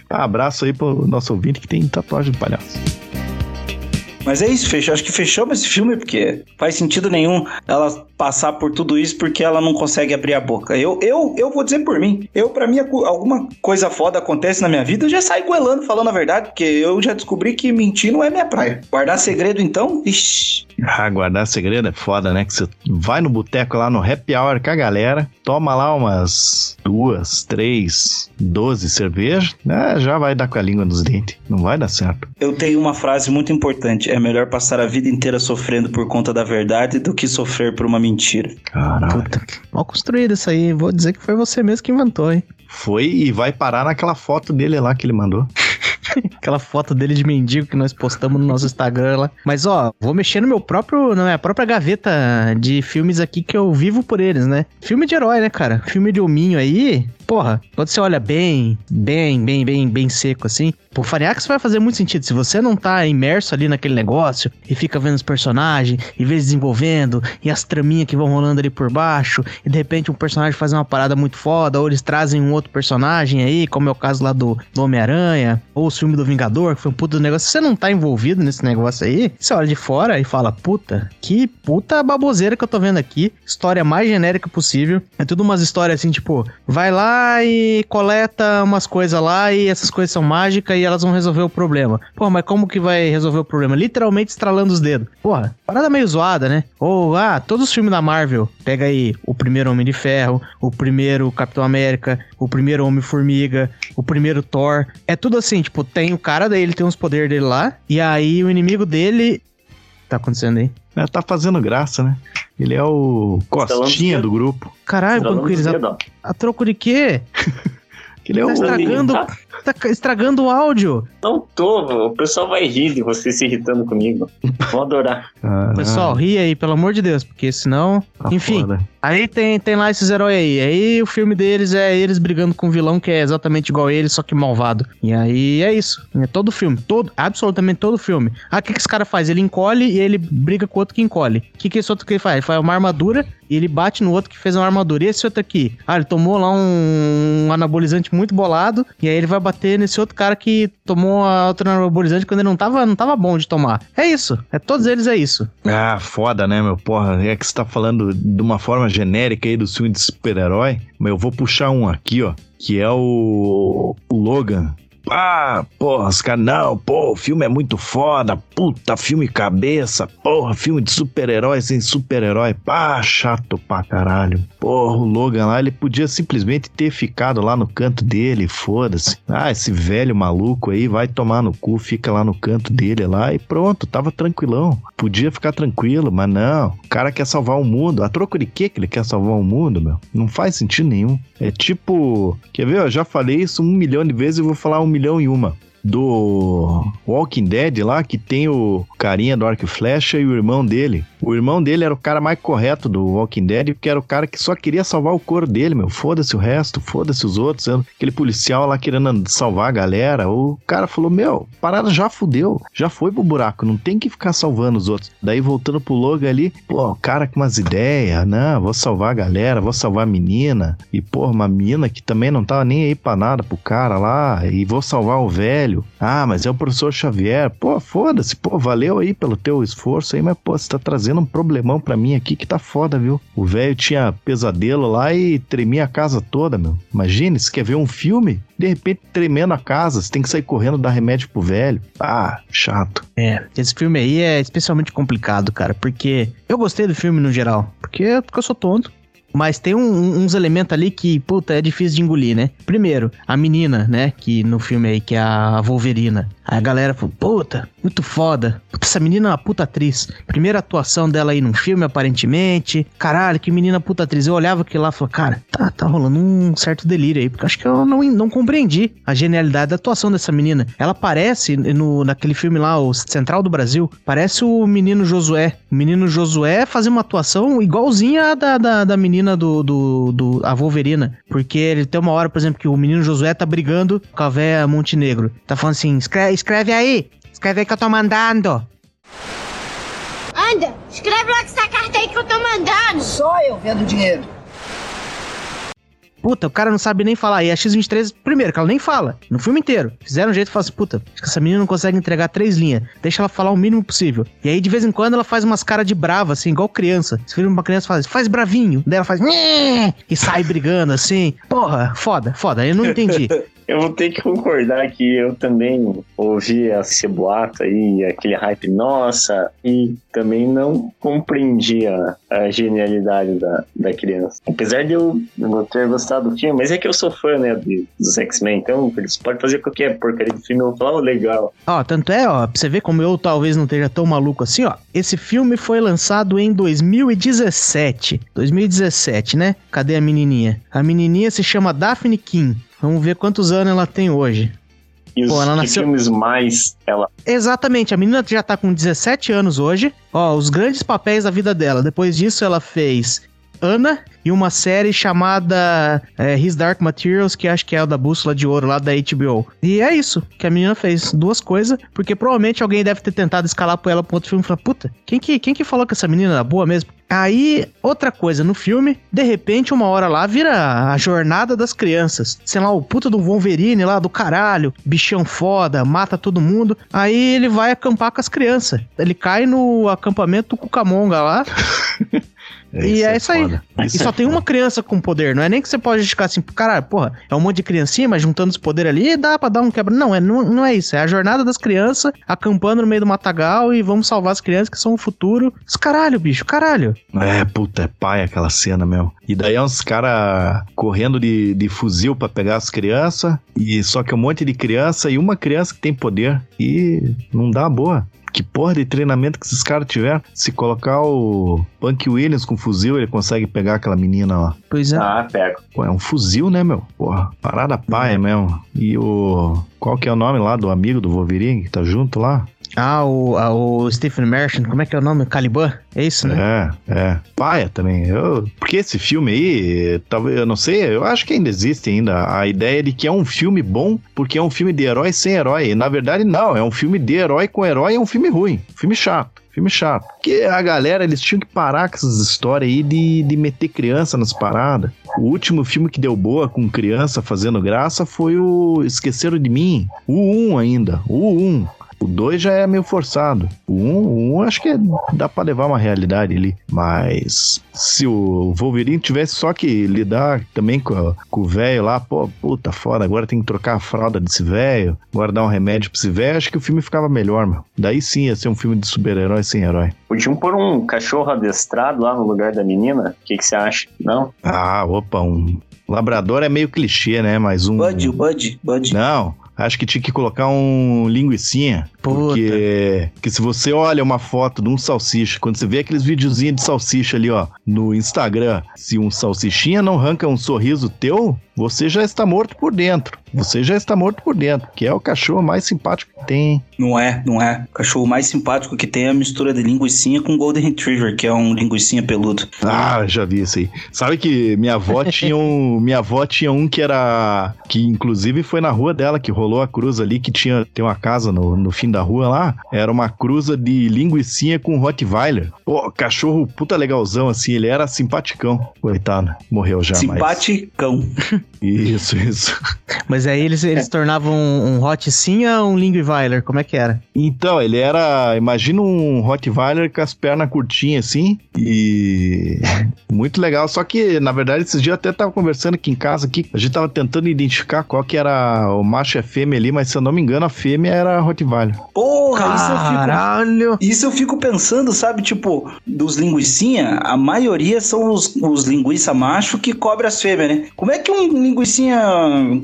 Ah, abraço aí pro nosso ouvinte que tem tatuagem de palhaço. Mas é isso, fechou. Acho que fechamos esse filme, porque faz sentido nenhum ela passar por tudo isso porque ela não consegue abrir a boca. Eu, eu, eu vou dizer por mim. Eu, pra mim, alguma coisa foda acontece na minha vida, eu já saio goelando falando a verdade, porque eu já descobri que mentir não é minha praia. Guardar segredo, então, ixi. Ah, guardar segredo é foda, né? Que você vai no boteco lá no happy hour com a galera, toma lá umas duas, três, doze cervejas, né? Já vai dar com a língua nos dentes. Não vai dar certo. Eu tenho uma frase muito importante. É melhor passar a vida inteira sofrendo por conta da verdade do que sofrer por uma mentira. Caralho. Puta, mal construído isso aí. Vou dizer que foi você mesmo que inventou, hein? Foi e vai parar naquela foto dele lá que ele mandou. Aquela foto dele de mendigo que nós postamos no nosso Instagram lá. Mas ó, vou mexer no meu próprio, na minha própria gaveta de filmes aqui que eu vivo por eles, né? Filme de herói, né, cara? Filme de hominho aí. Porra, quando você olha bem, bem, bem, bem, bem seco assim, pro Faniax vai fazer muito sentido. Se você não tá imerso ali naquele negócio e fica vendo os personagens e vê desenvolvendo e as traminhas que vão rolando ali por baixo, e de repente um personagem faz uma parada muito foda, ou eles trazem um outro personagem aí, como é o caso lá do, do Homem-Aranha, ou o filme do Vingador, que foi um puta do negócio. Se você não tá envolvido nesse negócio aí, você olha de fora e fala, puta, que puta baboseira que eu tô vendo aqui. História mais genérica possível. É tudo umas histórias assim, tipo, vai lá e coleta umas coisas lá e essas coisas são mágicas e elas vão resolver o problema. Pô, mas como que vai resolver o problema? Literalmente estralando os dedos. Porra, parada meio zoada, né? Ou, ah, todos os filmes da Marvel. Pega aí o primeiro Homem de Ferro, o primeiro Capitão América, o primeiro Homem-Formiga, o primeiro Thor. É tudo assim, tipo, tem o cara daí, ele tem uns poderes dele lá, e aí o inimigo dele. Tá acontecendo aí? É, tá fazendo graça, né? Ele é o costinha do grupo. Caralho, Banco a, a troco de quê? Ele é Tá estragando, Tá. tá estragando o áudio. Não tô, o pessoal vai rir de você se irritando comigo. Vão adorar. Ah, Pessoal, ri aí, pelo amor de Deus, porque senão. tá Enfim, foda. aí tem, tem lá esses heróis aí. Aí o filme deles é eles brigando com um vilão que é exatamente igual a eles, só que malvado. E aí é isso. É todo filme, todo, absolutamente todo filme. Ah, o que, que esse cara faz? Ele encolhe e ele briga com o outro que encolhe. O que, que esse outro que ele faz? Ele faz uma armadura e ele bate no outro que fez uma armadura. E esse outro aqui? Ah, ele tomou lá um anabolizante muito bolado, e aí ele vai bater nesse outro cara que tomou a outra anabolizante quando ele não tava, não tava bom de tomar. É isso. É todos eles é isso. Ah, foda, né, meu? Porra, é que você tá falando de uma forma genérica aí do filme de super-herói, mas eu vou puxar um aqui, ó, que é o, o Logan. Ah, porra, os caras, não, pô, o filme é muito foda, puta, filme cabeça, porra, filme de super-herói sem super-herói, pá, chato pra caralho. Porra, o Logan lá, ele podia simplesmente ter ficado lá no canto dele, foda-se. Ah, esse velho maluco aí vai tomar no cu, fica lá no canto dele lá e pronto, tava tranquilão. Podia ficar tranquilo, mas não, o cara quer salvar o mundo. A troco de quê que ele quer salvar o mundo, meu? Não faz sentido nenhum. É tipo, quer ver, eu já falei isso um milhão de vezes e vou falar um milhão e uma. Do Walking Dead lá, que tem o carinha do arco e flecha e o irmão dele. O irmão dele era o cara mais correto do Walking Dead, porque era o cara que só queria salvar o couro dele, meu. Foda-se o resto, foda-se os outros. Aquele policial lá querendo salvar a galera. O cara falou: Meu, parada já fudeu, já foi pro buraco, não tem que ficar salvando os outros. Daí voltando pro Logan ali, pô, o cara com umas ideias, não, vou salvar a galera, vou salvar a menina. E, pô, uma menina que também não tava nem aí pra nada pro cara lá, e vou salvar o velho. Ah, mas é o professor Xavier. Pô, foda-se, pô, valeu aí pelo teu esforço aí, mas, pô, você tá trazendo um problemão pra mim aqui que tá foda, viu? O velho tinha pesadelo lá e tremia a casa toda, meu. Imagine, você quer ver um filme? De repente, tremendo a casa, você tem que sair correndo dar remédio pro velho. Ah, chato. É, esse filme aí é especialmente complicado, cara, porque eu gostei do filme no geral, porque, porque eu sou tonto. Mas tem um- uns elementos ali que, puta, é difícil de engolir, né? Primeiro, a menina, né? Que no filme aí, que é a Wolverina. Aí a galera falou, puta, muito foda. Puta, essa menina é uma puta atriz. Primeira atuação dela aí num filme, aparentemente. Caralho, que menina puta atriz. Eu olhava aquilo lá e falava, cara, tá, tá rolando um certo delírio aí. Porque acho que eu não, não compreendi a genialidade da atuação dessa menina. Ela parece, no, naquele filme lá, o Central do Brasil, parece o menino Josué. O menino Josué fazia uma atuação igualzinha a da, da, da menina do, do, do. a Wolverina. Porque ele tem uma hora, por exemplo, que o menino Josué tá brigando com a véia Montenegro. Tá falando assim: escreve, escreve aí! Escreve aí que eu tô mandando! Anda, escreve logo essa carta aí que eu tô mandando. Só eu vendo dinheiro. Puta, o cara não sabe nem falar. E a X23, primeiro, que ela nem fala. No filme inteiro. Fizeram um jeito e falaram assim, puta, acho que essa menina não consegue entregar três linhas. Deixa ela falar o mínimo possível. E aí, de vez em quando, ela faz umas caras de brava, assim, igual criança. Você vira uma criança e faz, faz bravinho. Daí ela faz, "Nhê", e sai brigando, assim. Porra, foda, foda. Eu não entendi. Eu vou ter que concordar que eu também ouvi esse boato aí, aquele hype, nossa, e também não compreendi a, a genialidade da, da criança. Apesar de eu ter gostado do filme, mas é que eu sou fã, né, de- dos X-Men, então eles podem fazer qualquer porcaria do filme, eu vou falar, oh, legal. Ó, tanto é, ó, pra você ver como eu talvez não esteja tão maluco assim, ó. Esse filme foi lançado em 2017. 2017, né? Cadê a menininha? A menininha se chama Daphne King. Vamos ver quantos anos ela tem hoje. E os Pô, ela nasceu- filmes mais ela Exatamente, a menina já tá com 17 anos hoje. Ó, os grandes papéis da vida dela. Depois disso, ela fez Ana e uma série chamada é, His Dark Materials, que acho que é o da Bússola de Ouro lá da HBO. E é isso que a menina fez. Duas coisas, porque provavelmente alguém deve ter tentado escalar pra ela pra outro filme e falar: puta, quem que, quem que falou que essa menina era boa mesmo? Aí, outra coisa, no filme, de repente, uma hora lá vira a jornada das crianças. Sei lá, o puta do Wolverine lá do caralho, bichão foda, mata todo mundo. Aí ele vai acampar com as crianças. Ele cai no acampamento do Cucamonga lá. E é isso aí. foda. e Isso só é tem uma criança com poder. Não é nem que você pode ficar assim, caralho, porra, é um monte de criancinha, mas juntando os poderes ali, dá pra dar um quebra. Não, é, não, não é isso. É a jornada das crianças acampando no meio do matagal e vamos salvar as crianças que são o futuro. Os caralho, bicho, caralho. É, puta, é pai aquela cena, meu. E daí é uns caras correndo de, de fuzil pra pegar as crianças, e só que um monte de criança e uma criança que tem poder. E não dá boa. Que porra de treinamento que esses caras tiveram? Se colocar o Punk Williams com fuzil, ele consegue pegar aquela menina lá. Pois é. ah, pego. Pô, é um fuzil, né, meu? Porra, parada paia mesmo. E o. Qual que é o nome lá do amigo do Wolverine que tá junto lá? Ah, o, ah, o Stephen Merchant, como é que é o nome? Caliban? É isso, né? É, é. Paia também. Eu, porque esse filme aí, talvez, eu não sei, eu acho que ainda existe ainda a ideia de que é um filme bom porque é um filme de herói sem herói. Na verdade, não. É um filme de herói com herói, é um filme ruim. Filme chato. Filme chato. Porque a galera, eles tinham que parar com essas histórias aí de, de meter criança nas paradas. O último filme que deu boa com criança fazendo graça foi o Esqueceram de Mim. O 1 ainda. O 1. O 2 já é meio forçado. O 1, um, o um, acho que é, dá pra levar uma realidade ali. Mas se o Wolverine tivesse só que lidar também com, com o velho lá, pô, puta foda, agora tem que trocar a fralda desse velho, agora dar um remédio pra esse velho, acho que o filme ficava melhor, meu. Daí sim ia ser um filme de super-herói sem herói. Podiam pôr um cachorro adestrado lá no lugar da menina? O que você acha? Não? Ah, opa, um. Labrador é meio clichê, né? Mas um. Bud, o Bud, Bud. Não, acho que tinha que colocar um linguicinha. Porque que se você olha uma foto de um salsicha, quando você vê aqueles videozinhos de salsicha ali, ó, no Instagram, se um salsichinha não arranca um sorriso teu, você já está morto por dentro. Você já está morto por dentro, que é o cachorro mais simpático que tem. Não é, não é. O cachorro mais simpático que tem é a mistura de linguiçinha com Golden Retriever, que é um linguiçinha peludo. Ah, já vi isso aí. Sabe que minha avó tinha um, minha avó tinha um que era que inclusive foi na rua dela que rolou a cruz ali que tinha tem uma casa no, no fim da rua lá, era uma cruza de linguiçinha com Rottweiler. Pô, cachorro puta legalzão assim, ele era simpaticão. Coitado, morreu já, Simpaticão. Mas... Isso, isso. Mas aí eles, eles tornavam um, um ou um Linguiweiler? Como é que era? Então, ele era. Imagina um Rottweiler com as pernas curtinhas assim. E. Muito legal. Só que, na verdade, esses dias eu até tava conversando aqui em casa aqui. A gente tava tentando identificar qual que era o macho e a fêmea ali, mas se eu não me engano, a fêmea era a Rottweiler. Porra, Caralho! Isso eu, fico, isso eu fico pensando, sabe? Tipo, dos linguicinha, a maioria são os, os linguiça macho que cobre as fêmeas, né? Como é que um linguicinha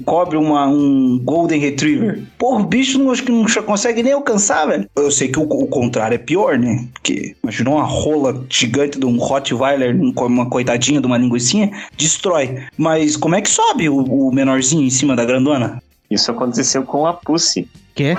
cobre uma, um Golden Retriever? Porra, o bicho não, acho que não consegue nem alcançar, velho. Eu sei que o, o contrário é pior, né? Porque imagina uma rola gigante de um Rottweiler, uma coitadinha de uma linguicinha, destrói. Mas como é que sobe o, o menorzinho em cima da grandona? Isso aconteceu com a Pussy. Quê?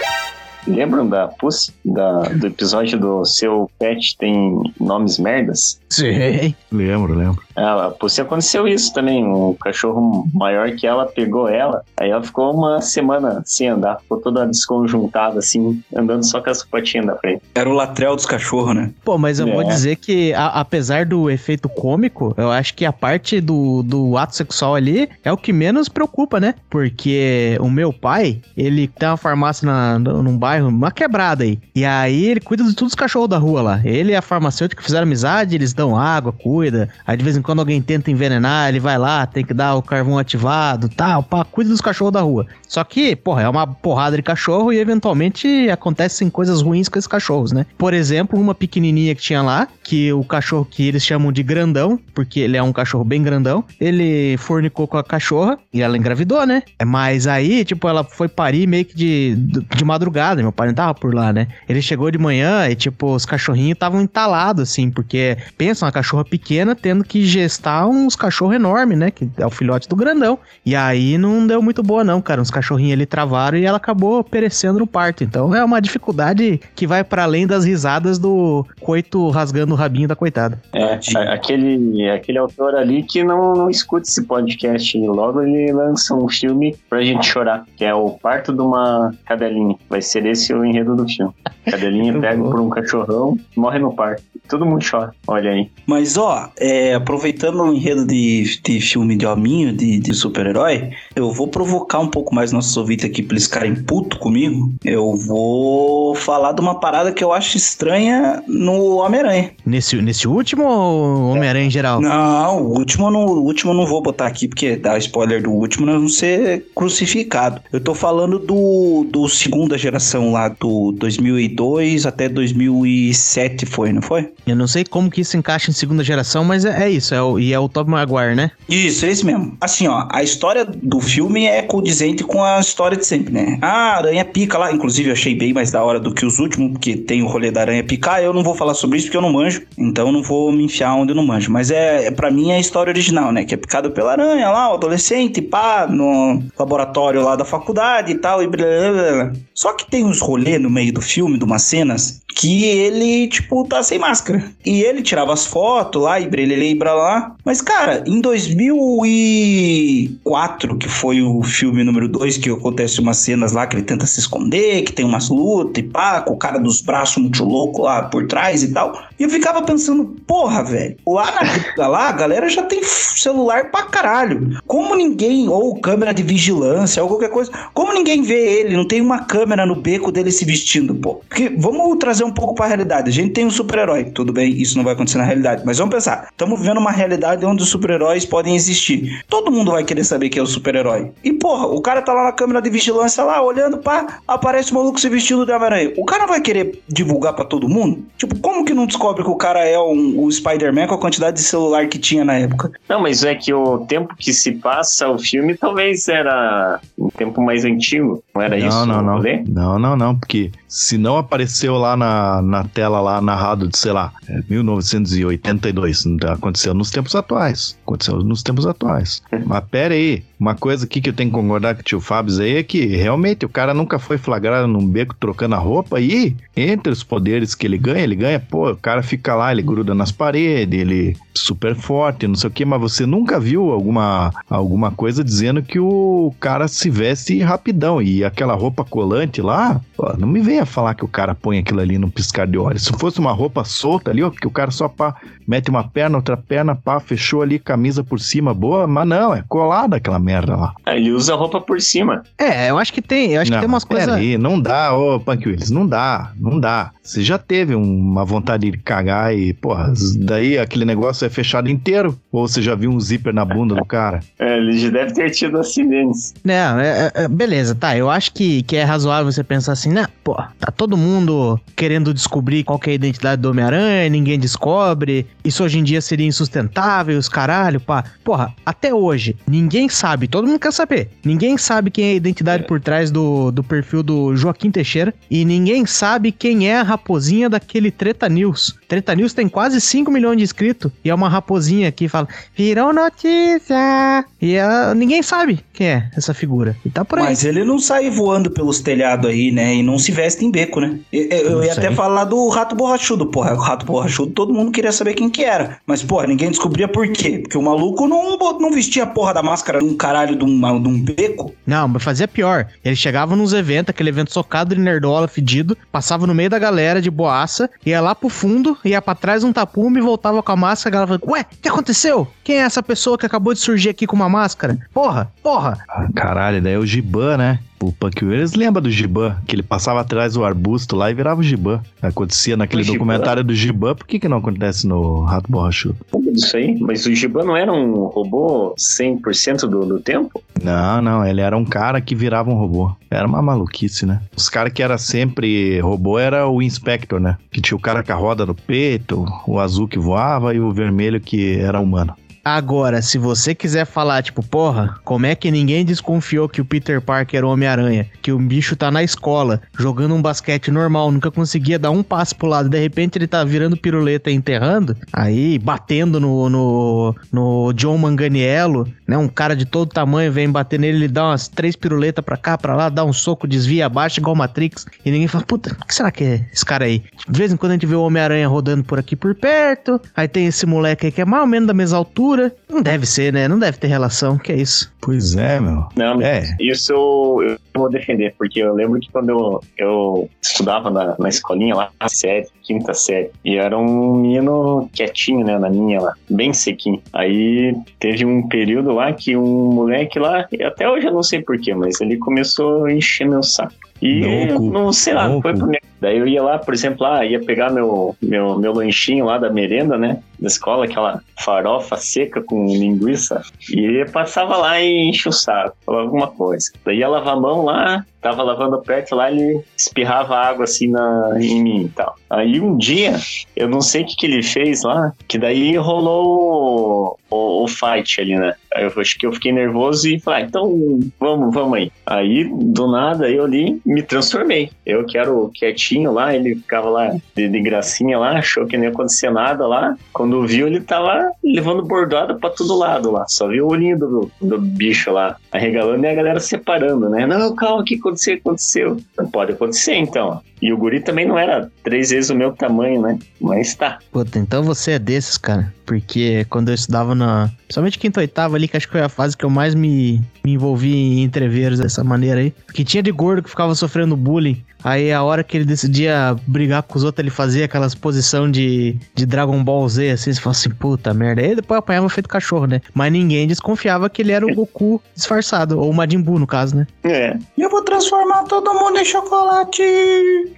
Lembram da Pussy? Da, do episódio do Seu Pet Tem Nomes Merdas? Sim. Lembro, lembro. Ah, a Pussy aconteceu isso também. Um cachorro maior que ela pegou ela. Aí ela ficou uma semana sem andar. Ficou toda desconjuntada, assim, andando só com as patinhas da frente. Era o latrel dos cachorros, né? Pô, mas eu É. vou dizer que, a- apesar do efeito cômico, eu acho que a parte do, do ato sexual ali é o que menos preocupa, né? Porque o meu pai, ele tem uma farmácia na, no- num bairro, uma quebrada aí. E aí ele cuida de todos os cachorros da rua lá. Ele e a farmacêutica fizeram amizade, eles dão água, cuida. Aí de vez em quando alguém tenta envenenar, ele vai lá, tem que dar o carvão ativado, tal, pá, cuida dos cachorros da rua. Só que, porra, é uma porrada de cachorro e eventualmente acontecem coisas ruins com esses cachorros, né? Por exemplo, uma pequenininha que tinha lá, que o cachorro que eles chamam de grandão, porque ele é um cachorro bem grandão, ele fornicou com a cachorra e ela engravidou, né? É, Mas aí, tipo, ela foi parir meio que de, de madrugada, meu pai não tava por lá, né? Ele chegou de manhã e, tipo, os cachorrinhos estavam entalados, assim, porque pensa uma cachorra pequena tendo que gestar uns cachorros enormes, né? Que é o filhote do grandão. E aí não deu muito boa, não, cara. Uns cachorrinhos ali travaram e ela acabou perecendo no parto. Então é uma dificuldade que vai para além das risadas do coito rasgando o rabinho da coitada. É, aquele, aquele autor ali que não, não escuta esse podcast e logo ele lança um filme pra gente chorar, que é o parto de uma cadelinha. Vai ser esse o enredo do filme. Cadelinha pega por um cachorrão, morre no parto. Todo mundo chora. Olha aí. Mas, ó, é, aproveitando o enredo de, de filme de hominho, de, de super-herói, eu vou provocar um pouco mais nossos ouvintes aqui pra eles ficarem putos comigo. Eu vou falar de uma parada que eu acho estranha no Homem-Aranha. Nesse, nesse último ou Homem-Aranha em geral? Não, o último, eu não, o último eu não vou botar aqui, porque dá spoiler do último, nós vamos ser crucificados. Eu tô falando do, do segunda geração lá, do 2002 até 2007 foi, não foi? Eu não sei como que isso encaixa em segunda geração, mas é, é isso. É o, e é o Tobey Maguire, né? Isso, é esse mesmo. Assim, ó, a história do filme é condizente com a história de sempre, né? Ah, a aranha pica lá. Inclusive, eu achei bem mais da hora do que os últimos, porque tem o rolê da aranha picar. Eu não vou falar sobre isso porque eu não manjo. Então, não vou me enfiar onde eu não manjo. Mas é, é para mim, é a história original, né? Que é picado pela aranha lá, o adolescente, pá, no laboratório lá da faculdade e tal, e blá, blá, blá. Só que tem uns rolê no meio do filme, de umas cenas, que ele, tipo, tá sem máscara. E ele tirava as fotos lá e ele lembra lá. Mas, cara, em 2004, que foi o filme número 2, que acontece umas cenas lá que ele tenta se esconder, que tem umas lutas e pá, com o cara dos braços muito louco lá por trás e tal. E eu ficava pensando, porra, velho, lá na gringa lá, a galera já tem celular pra caralho. Como ninguém, ou câmera de vigilância, ou qualquer coisa, como ninguém vê ele, não tem uma câmera no beco dele se vestindo, pô. Porque vamos trazer um pouco pra realidade. A gente tem um super-herói, tudo bem, isso não vai acontecer na realidade, mas vamos pensar, estamos vivendo uma realidade onde os super-heróis podem existir. Todo mundo vai querer saber quem é o super-herói. E porra, o cara tá lá na câmera de vigilância lá, olhando, pá, aparece o maluco se vestindo de Homem-Aranha. O cara vai querer divulgar para todo mundo? Tipo, como que não descobre que o cara é um, o Spider-Man com a quantidade de celular que tinha na época? Não, mas é que o tempo que se passa o filme talvez era um tempo mais antigo, não era não, isso? Não, não, rolê? não, não, não, porque se não apareceu lá na, na tela lá narrado de, sei lá, é 1982, aconteceu nos tempos atuais, aconteceu nos tempos atuais. Mas pera aí, uma coisa aqui que eu tenho que concordar com o tio Fábio aí é que realmente o cara nunca foi flagrado num beco trocando a roupa e entre os poderes que ele ganha, ele ganha, pô, o cara fica lá, ele gruda nas paredes, ele super forte, não sei o que, mas você nunca viu alguma, alguma coisa dizendo que o cara se veste rapidão e aquela roupa colante lá, pô, não me venha falar que o cara põe aquilo ali no piscar de olhos. Se fosse uma roupa solta ali, ó, que o cara só pá, mete uma perna, outra perna, pá, fechou ali, camisa por cima, boa, mas não, é colada aquela merda lá. Ah, Ele usa a roupa por cima. É, eu acho que tem, eu acho não, que tem umas coisas. Não dá, ô Punk Willis, não dá, não dá. Você já teve uma vontade de cagar e, porra, daí aquele negócio é fechado inteiro? Ou você já viu um zíper na bunda do cara? É, ele já deve ter tido acidentes. Não, é, é, beleza, tá. Eu acho que, que é razoável você pensar assim, né? Pô, tá todo mundo querendo descobrir qual que é a identidade do Homem-Aranha, ninguém descobre. Isso hoje em dia seria insustentável, os caralho, pá. Porra, até hoje, ninguém sabe, todo mundo quer saber. Ninguém sabe quem é a identidade por trás do, do perfil do Joaquim Teixeira. E ninguém sabe quem é a raposinha daquele Treta News. Treta News tem quase 5 milhões de inscritos. E é uma raposinha que fala, virou notícia. E ela, ninguém sabe quem é essa figura. E tá por aí. Mas ele não sai voando pelos telhados aí, né? E não se veste em beco, né? Eu, eu Não ia sei. até falar do rato borrachudo, porra. O rato borrachudo, todo mundo queria saber quem que era. Mas, porra, ninguém descobria por quê. Porque o maluco não, não vestia a porra da máscara num caralho de um, de um beco. Não, mas fazia pior. Ele chegava nos eventos, aquele evento socado de nerdola fedido, passava no meio da galera de boaça, ia lá pro fundo, ia pra trás um tapume e voltava com a máscara. A galera falava, ué, o que aconteceu? Quem é essa pessoa que acabou de surgir aqui com uma máscara? Porra, porra. Caralho, daí é o Giban, né? O Punk Willis lembra do Giban, que ele passava atrás do arbusto lá e virava o Giban. Acontecia naquele O Giban? documentário do Giban, por que que não acontece no Rato Borrachudo? Disso aí. Mas o Giban não era um robô 100% do, do tempo? Não, não, ele era um cara que virava um robô. Era uma maluquice, né? Os caras que era sempre robô era o Inspector, né? Que tinha o cara com a roda no peito, o azul que voava e o vermelho que era humano. Agora, se você quiser falar, tipo, porra, como é que ninguém desconfiou que o Peter Parker era o Homem-Aranha? Que o bicho tá na escola, jogando um basquete normal, nunca conseguia dar um passo pro lado, de repente ele tá virando piruleta e enterrando, aí batendo no, no, no John Manganiello, né? Um cara de todo tamanho vem bater nele, ele dá umas três piruletas pra cá, pra lá, dá um soco, desvia abaixo, igual Matrix, e ninguém fala, puta, o que será que é esse cara aí? De vez em quando a gente vê o Homem-Aranha rodando por aqui por perto, aí tem esse moleque aí que é mais ou menos da mesma altura. Não deve ser, né? Não deve ter relação. Que é isso? Pois é, meu. Não, É. isso eu, vou defender, porque eu lembro que quando eu, eu estudava na, na escolinha lá, série, quinta série, e eu era um menino quietinho, né, na minha lá, bem sequinho. Aí teve um período lá que um moleque lá, e até hoje eu não sei porquê, mas ele começou a encher meu saco. E Louco, não sei lá, louco. foi pro. Daí eu ia lá, por exemplo, lá, ia pegar meu, meu, meu lanchinho lá da merenda, né? Da escola, aquela farofa seca com linguiça. E passava lá e enchia o saco, falava alguma coisa. Daí ia lavar a mão lá, tava lavando perto lá, ele espirrava água assim na, em mim e tal. Aí um dia, eu não sei o que, que ele fez lá, que daí rolou o, o, o fight ali, né? Aí eu acho que eu fiquei nervoso e falei, ah, então vamos, vamos aí. Aí, do nada, eu ali me transformei. Eu que era o quietinho lá, ele ficava lá de, de gracinha lá, achou que não ia acontecer nada lá. Quando viu, ele tava levando bordada pra todo lado lá. Só viu o olhinho do, do bicho lá arregalando e a galera separando, né? Não, calma, o que aconteceu? Aconteceu. Não pode acontecer, então. E o guri também não era três vezes o meu tamanho, né? Mas tá. Puta, então você é desses, cara. Porque quando eu estudava na. Principalmente quinta oitava ali, que acho que foi a fase que eu mais me, me envolvi em entreveiros dessa maneira aí. Que tinha de gordo que ficava sofrendo bullying. Aí a hora que ele decidia brigar com os outros, ele fazia aquelas posição de, de Dragon Ball Z, assim, você fala assim, puta merda. Aí depois apanhava feito cachorro, né? Mas ninguém desconfiava que ele era o Goku disfarçado, ou o Majin Buu, no caso, né? É. Eu vou transformar todo mundo em chocolate.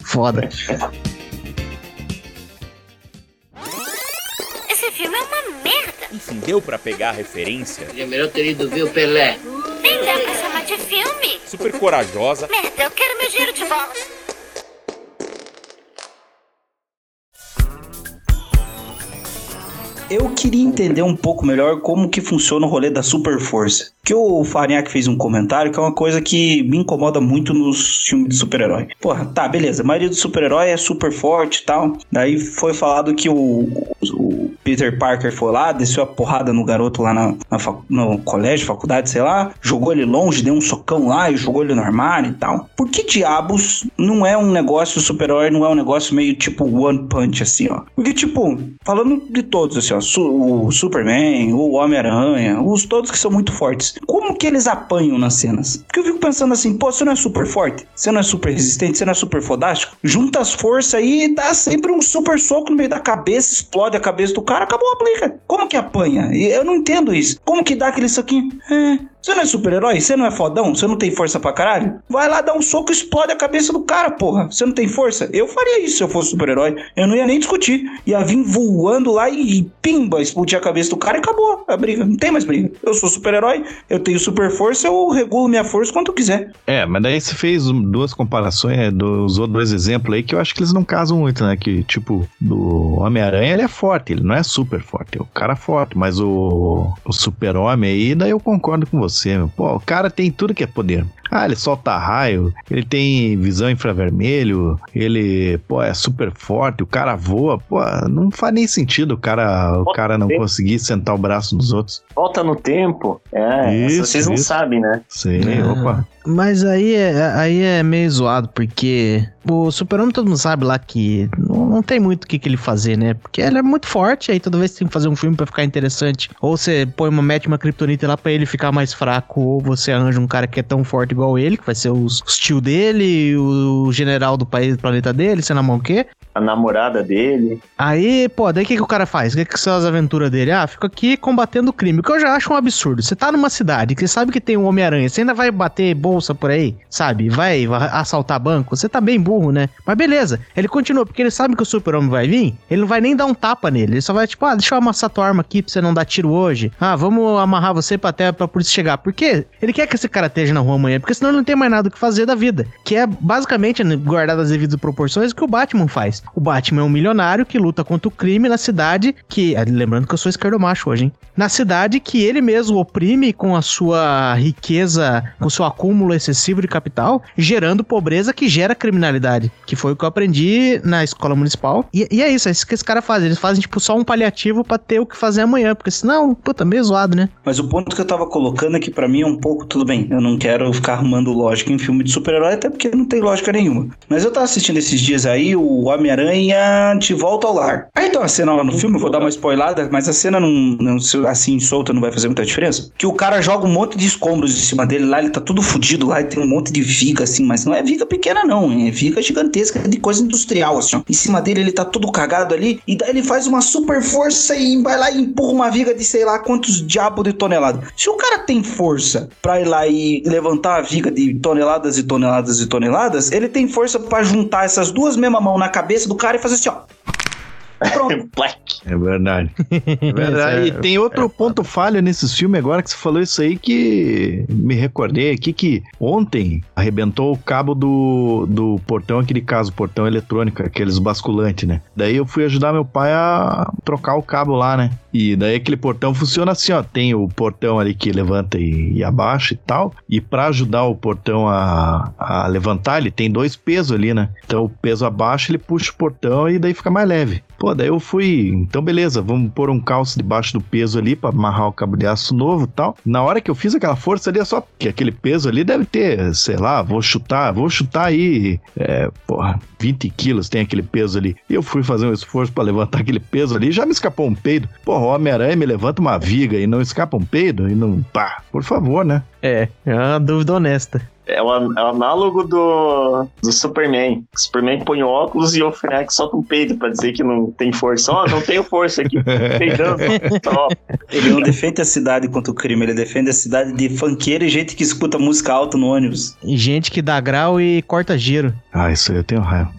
Foda. Filme é uma merda. Enfim, deu pra pegar a referência? É melhor ter ido ver o Pelé. Nem dá pra chamar de filme. Super corajosa, Merda, eu quero meu dinheiro de volta. Eu queria entender um pouco melhor como que funciona o rolê da super força. Que o Farinhaque fez um comentário que é uma coisa que me incomoda muito nos filmes de super-herói. Porra, tá, beleza. A maioria do super-herói é super forte e tal. Daí foi falado que o, o Peter Parker foi lá, desceu a porrada no garoto lá na, na no colégio, faculdade, sei lá. Jogou ele longe, deu um socão lá e jogou ele no armário e tal. Por que diabos não é um negócio super-herói, não é um negócio meio tipo One Punch assim, ó? Porque, tipo, falando de todos, assim, ó, o Superman, o Homem-Aranha, os todos que são muito fortes, como que eles apanham nas cenas? Porque eu fico pensando assim, pô, você não é super forte, você não é super resistente, você não é super fodástico, junta as forças aí e dá sempre um super soco no meio da cabeça, explode a cabeça do cara, acabou a briga. Como que apanha? Eu não entendo isso. Como que dá aquele soquinho? É, você não é super-herói? Você não é fodão? Você não tem força pra caralho? Vai lá dar um soco e explode a cabeça do cara, porra. Você não tem força? Eu faria isso se eu fosse super-herói. Eu não ia nem discutir. Ia vir voando lá e pimba, explodir a cabeça do cara e acabou a briga. Não tem mais briga. Eu sou super-herói, eu tenho super força, eu regulo minha força quanto eu quiser. É, mas daí você fez duas comparações, é, usou dois exemplos aí que eu acho que eles não casam muito, né? Que, tipo, do Homem-Aranha ele é forte, ele não é super forte, é o cara forte, mas o, o super-homem aí, daí eu concordo com você, meu. Pô, o cara tem tudo que é poder. Ah, ele solta raio, ele tem visão infravermelho, ele, pô, é super forte, o cara voa, pô, não faz nem sentido o cara, o cara não conseguir sentar o braço nos outros. Volta no tempo. É, Isso, vocês não isso. sabem, né? Sei, Ah. opa. Mas aí é, aí é meio zoado, porque o Super-Homem todo mundo sabe lá que não, não tem muito o que, que ele fazer, né? Porque ele é muito forte, aí toda vez que tem que fazer um filme pra ficar interessante, ou você põe uma, mete uma kryptonita lá pra ele ficar mais fraco, ou você arranja um cara que é tão forte igual ele, que vai ser os, os tio dele, o general do país, do planeta dele, sei lá o quê. A namorada dele. Aí, pô, daí o que, que o cara faz? O que, que são as aventuras dele? Ah, fica aqui combatendo o crime. O que eu já acho um absurdo. Você tá numa cidade que você sabe que tem um Homem-Aranha, você ainda vai bater bolsa por aí, sabe? Vai, assaltar banco. Você tá bem burro, né? Mas beleza, ele continua, porque ele sabe que o Super-Homem vai vir, ele não vai nem dar um tapa nele. Ele só vai, tipo, ah, deixa eu amassar tua arma aqui pra você não dar tiro hoje. Ah, vamos amarrar você pra até pra polícia chegar. Por quê? Ele quer que esse cara esteja na rua amanhã, porque senão ele não tem mais nada o que fazer da vida. Que é basicamente, né, guardado as devidas proporções, o que o Batman faz. O Batman é um milionário que luta contra o crime na cidade que. ah, Lembrando que eu sou esquerdomacho hoje, hein? Na cidade que ele mesmo oprime com a sua riqueza, com o seu acúmulo excessivo de capital, gerando pobreza que gera criminalidade. Que foi o que eu aprendi na escola municipal. E, e é isso, é isso que esse cara faz. Eles fazem, tipo, só um paliativo pra ter o que fazer amanhã. Porque senão, puta, meio zoado, né? Mas o ponto que eu tava colocando é que pra mim é um pouco tudo bem. Eu não quero ficar arrumando lógica em filme de super-herói, até porque não tem lógica nenhuma. Mas eu tava assistindo esses dias aí o Homem-Aranha de volta ao lar. Aí tem uma cena lá no filme, eu vou dar uma spoilada, mas a cena não, não assim solta não vai fazer muita diferença. Que o cara joga um monte de escombros em cima dele lá, ele tá tudo fudido lá e tem um monte de viga assim, mas não é viga pequena não, é viga gigantesca de coisa industrial assim. Ó. Em cima dele ele tá todo cagado ali e daí ele faz uma super força e vai lá e empurra uma viga de sei lá quantos diabos de tonelada. Se o cara tem força pra ir lá e levantar a viga de toneladas e toneladas e toneladas, ele tem força pra juntar essas duas mesmas mãos na cabeça do cara e fazer assim, ó. Pronto. É verdade. É verdade. e tem outro ponto falha nesses filmes agora que você falou isso aí que me recordei aqui que ontem arrebentou o cabo do, do portão, aquele caso, portão eletrônico, aqueles basculantes, né? Daí eu fui ajudar meu pai a trocar o cabo lá, né? E daí aquele portão funciona assim, ó. Tem o portão ali que levanta e, e abaixa e tal. E para ajudar o portão a, a levantar, ele tem dois pesos ali, né? Então o peso abaixo, ele puxa o portão e daí fica mais leve. Pô, daí eu fui. Então, beleza, vamos pôr um calço debaixo do peso ali para amarrar o cabo de aço novo tal. Na hora que eu fiz aquela força ali, é só que aquele peso ali deve ter, sei lá, vou chutar, vou chutar aí, é, porra, 20 quilos tem aquele peso ali. Eu fui fazer um esforço para levantar aquele peso ali, já me escapou um peido. Porra, o Homem-Aranha me levanta uma viga e não escapa um peido e não. pá, por favor, né? É, é uma dúvida honesta. É o, é o análogo do, do Superman. O Superman põe óculos e o Frank solta um peito pra dizer que não tem força. Ó, não tenho força aqui. Peidando. Ele não defende a cidade contra o crime, ele defende a cidade de funkeiro e gente que escuta música alta no ônibus. E gente que dá grau e corta giro. Ah, isso aí eu tenho raiva.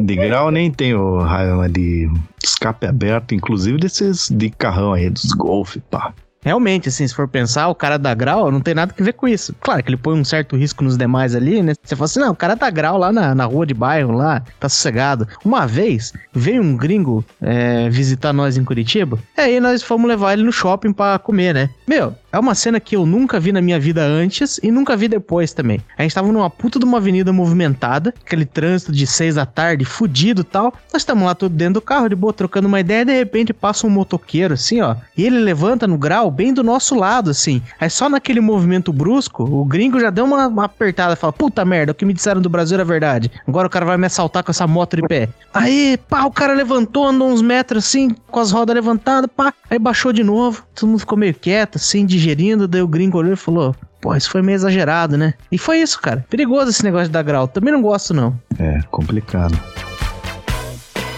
De grau nem tenho raiva, mas de escape aberto, inclusive desses de carrão aí, dos golfe, pá. Realmente, assim, se for pensar, o cara dá grau não tem nada que ver com isso. Claro que ele põe um certo risco nos demais ali, né? Você fala assim, não, o cara dá grau lá na, na rua de bairro, lá, tá sossegado. Uma vez, veio um gringo é, visitar nós em Curitiba, e aí nós fomos levar ele no shopping pra comer, né? Meu, é uma cena que eu nunca vi na minha vida antes e nunca vi depois também. A gente tava numa puta de uma avenida movimentada, aquele trânsito de seis da tarde, fudido tal. Nós estamos lá tudo dentro do carro, de boa, trocando uma ideia, e de repente passa um motoqueiro, assim, ó. E ele levanta no grau bem do nosso lado, assim. Aí só naquele movimento brusco, o gringo já deu uma, uma apertada, fala, puta merda, o que me disseram do Brasil era verdade. Agora o cara vai me assaltar com essa moto de pé. Aí, pá, o cara levantou, andou uns metros assim, com as rodas levantadas, pá. Aí baixou de novo, todo mundo ficou meio quieto, assim, digerindo. Daí o gringo olhou e falou: Pô, isso foi meio exagerado, né? E foi isso, cara. Perigoso esse negócio dar grau. Também não gosto, não. É, complicado.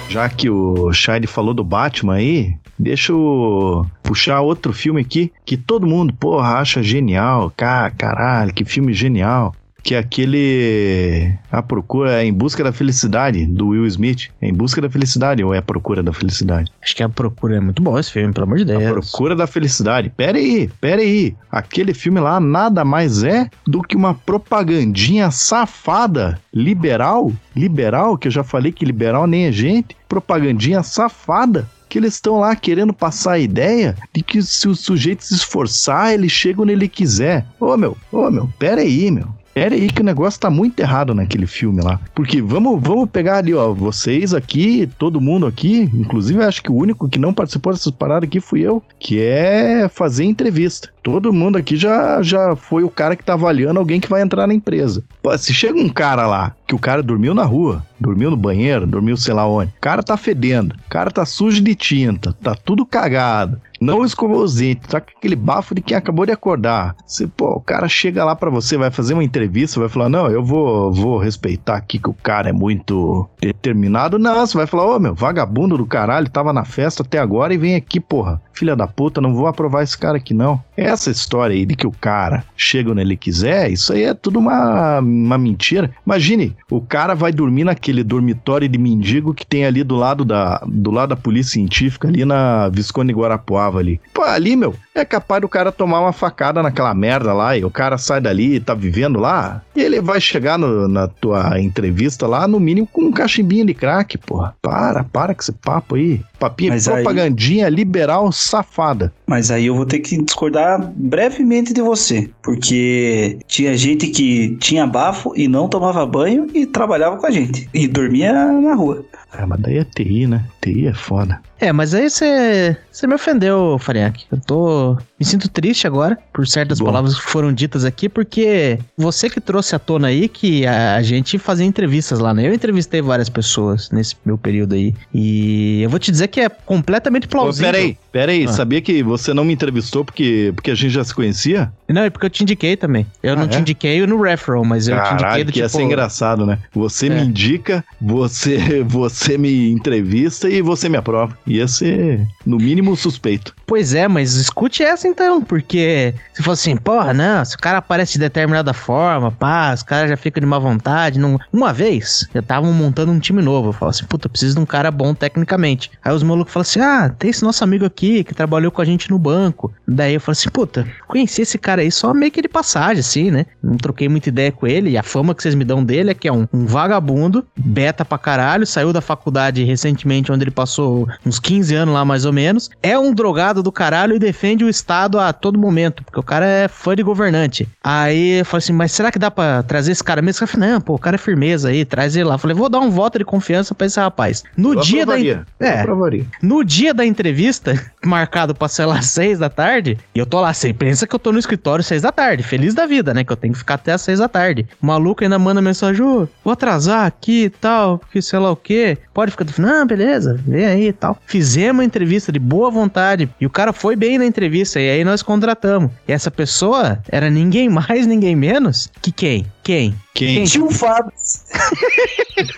Já que o Shine falou do Batman aí, deixa eu puxar outro filme aqui que todo mundo, porra, acha genial. Cá, caralho, que filme genial. Que é aquele. A procura é Em Busca da Felicidade, do Will Smith. É Em Busca da Felicidade ou é A Procura da Felicidade? Acho que a procura é muito bom esse filme, pelo amor de Deus. A Procura da Felicidade. Pera aí, pera aí. Aquele filme lá nada mais é do que uma propagandinha safada, liberal, liberal, que eu já falei que liberal nem é gente, propagandinha safada. Que eles estão lá querendo passar a ideia de que se o sujeito se esforçar, ele chega onde ele quiser. Ô meu, ô meu, pera aí, meu. Pera aí que o negócio tá muito errado naquele filme lá. Porque vamos, vamos pegar ali, ó, vocês aqui, todo mundo aqui, inclusive acho que o único que não participou dessas paradas aqui fui eu, que é fazer entrevista. Todo mundo aqui já, já foi o cara que tá avaliando alguém que vai entrar na empresa. Se chega um cara lá, que o cara dormiu na rua, dormiu no banheiro, dormiu sei lá onde, o cara tá fedendo, o cara tá sujo de tinta, tá tudo cagado, não escovou os dentes, tá com aquele bafo de quem acabou de acordar. Você, pô, o cara chega lá pra você, vai fazer uma entrevista, vai falar, não, eu vou, vou respeitar aqui que o cara é muito determinado. Não, você vai falar, ô meu, vagabundo do caralho, tava na festa até agora e vem aqui, porra. Filha da puta, não vou aprovar esse cara aqui não. Essa história aí de que o cara chega onde ele quiser, isso aí é tudo uma, uma mentira. Imagine, o cara vai dormir naquele dormitório de mendigo que tem ali do lado da, do lado da polícia científica, ali na Visconde Guarapuava ali. Pô, ali, meu, é capaz do cara tomar uma facada naquela merda lá e o cara sai dali e tá vivendo lá. E ele vai chegar no- na tua entrevista lá, no mínimo, com um cachimbinho de crack, porra. Para, para com esse papo aí. Papinho, Mas aí- propagandinha liberal safada. Mas aí eu vou ter que discordar brevemente de você, porque tinha gente que tinha bafo e não tomava banho e trabalhava com a gente e dormia na rua. Ah, mas daí é TI, né? TI é foda. É, mas aí você você me ofendeu, Fariak. Eu tô. Me sinto triste agora por certas Bom. palavras que foram ditas aqui, porque você que trouxe à tona aí que a, a gente fazia entrevistas lá, né? Eu entrevistei várias pessoas nesse meu período aí. E eu vou te dizer que é completamente Ô, plausível. peraí, peraí, Ah. sabia que você não me entrevistou porque, porque a gente já se conhecia? Não, é porque eu te indiquei também. Eu Ah, não é? te indiquei no referral, mas eu te indiquei Caralho, do que ia tipo. ser engraçado, né? Você É. me indica, você, você você me entrevista e você me aprova. Ia ser, no mínimo, suspeito. Pois é, mas escute essa então, porque se fosse assim, porra, não, se o cara aparece de determinada forma, pá, os caras já ficam de má vontade. Não... Uma vez, eu tava montando um time novo, eu falo assim, puta, preciso de um cara bom tecnicamente. Aí os malucos falam assim, ah, tem esse nosso amigo aqui que trabalhou com a gente no banco. Daí eu falo assim, puta, conheci esse cara aí só meio que de passagem, assim, né? Não troquei muita ideia com ele, e a fama que vocês me dão dele é que é um, um vagabundo, beta pra caralho, saiu da faculdade recentemente, onde ele passou uns 15 anos lá mais ou menos, é um drogado do caralho e defende o Estado a todo momento, porque o cara é fã de governante. Aí eu falei assim, mas será que dá pra trazer esse cara mesmo? Eu falei, não, pô, o cara é firmeza aí, traz ele lá. Eu falei, vou dar um voto de confiança pra esse rapaz. No Eu dia da. aprovaria, eu É, no dia da entrevista, marcado pra, sei lá, seis da tarde, e eu tô lá, você pensa que eu tô no escritório seis da tarde, feliz da vida, né? Que eu tenho que ficar até as seis da tarde. O maluco ainda manda mensagem, ô, vou atrasar aqui e tal, porque sei lá o quê. Pode ficar, não, beleza, vem aí e tal. Fizemos a entrevista de boa vontade, e o cara foi bem na entrevista, e aí nós contratamos. E essa pessoa era ninguém mais, ninguém menos que quem? Quem? Quem? Tio Fábio.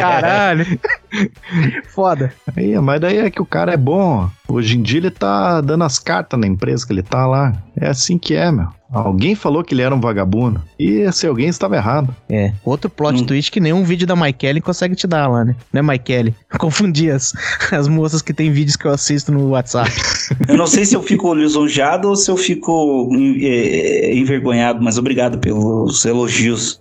Caralho. Foda. Aí, mas daí é que o cara é bom. Hoje em dia ele tá dando as cartas na empresa que ele tá lá. É assim que é, meu. Alguém falou que ele era um vagabundo. E esse alguém estava errado. É, outro plot Hum. twist que nenhum vídeo da Maikele consegue te dar lá, né? Não é Maikele. Confundi as, as moças que tem vídeos que eu assisto no WhatsApp. Eu não sei se eu fico lisonjeado ou se eu fico eh, envergonhado, mas obrigado pelos elogios.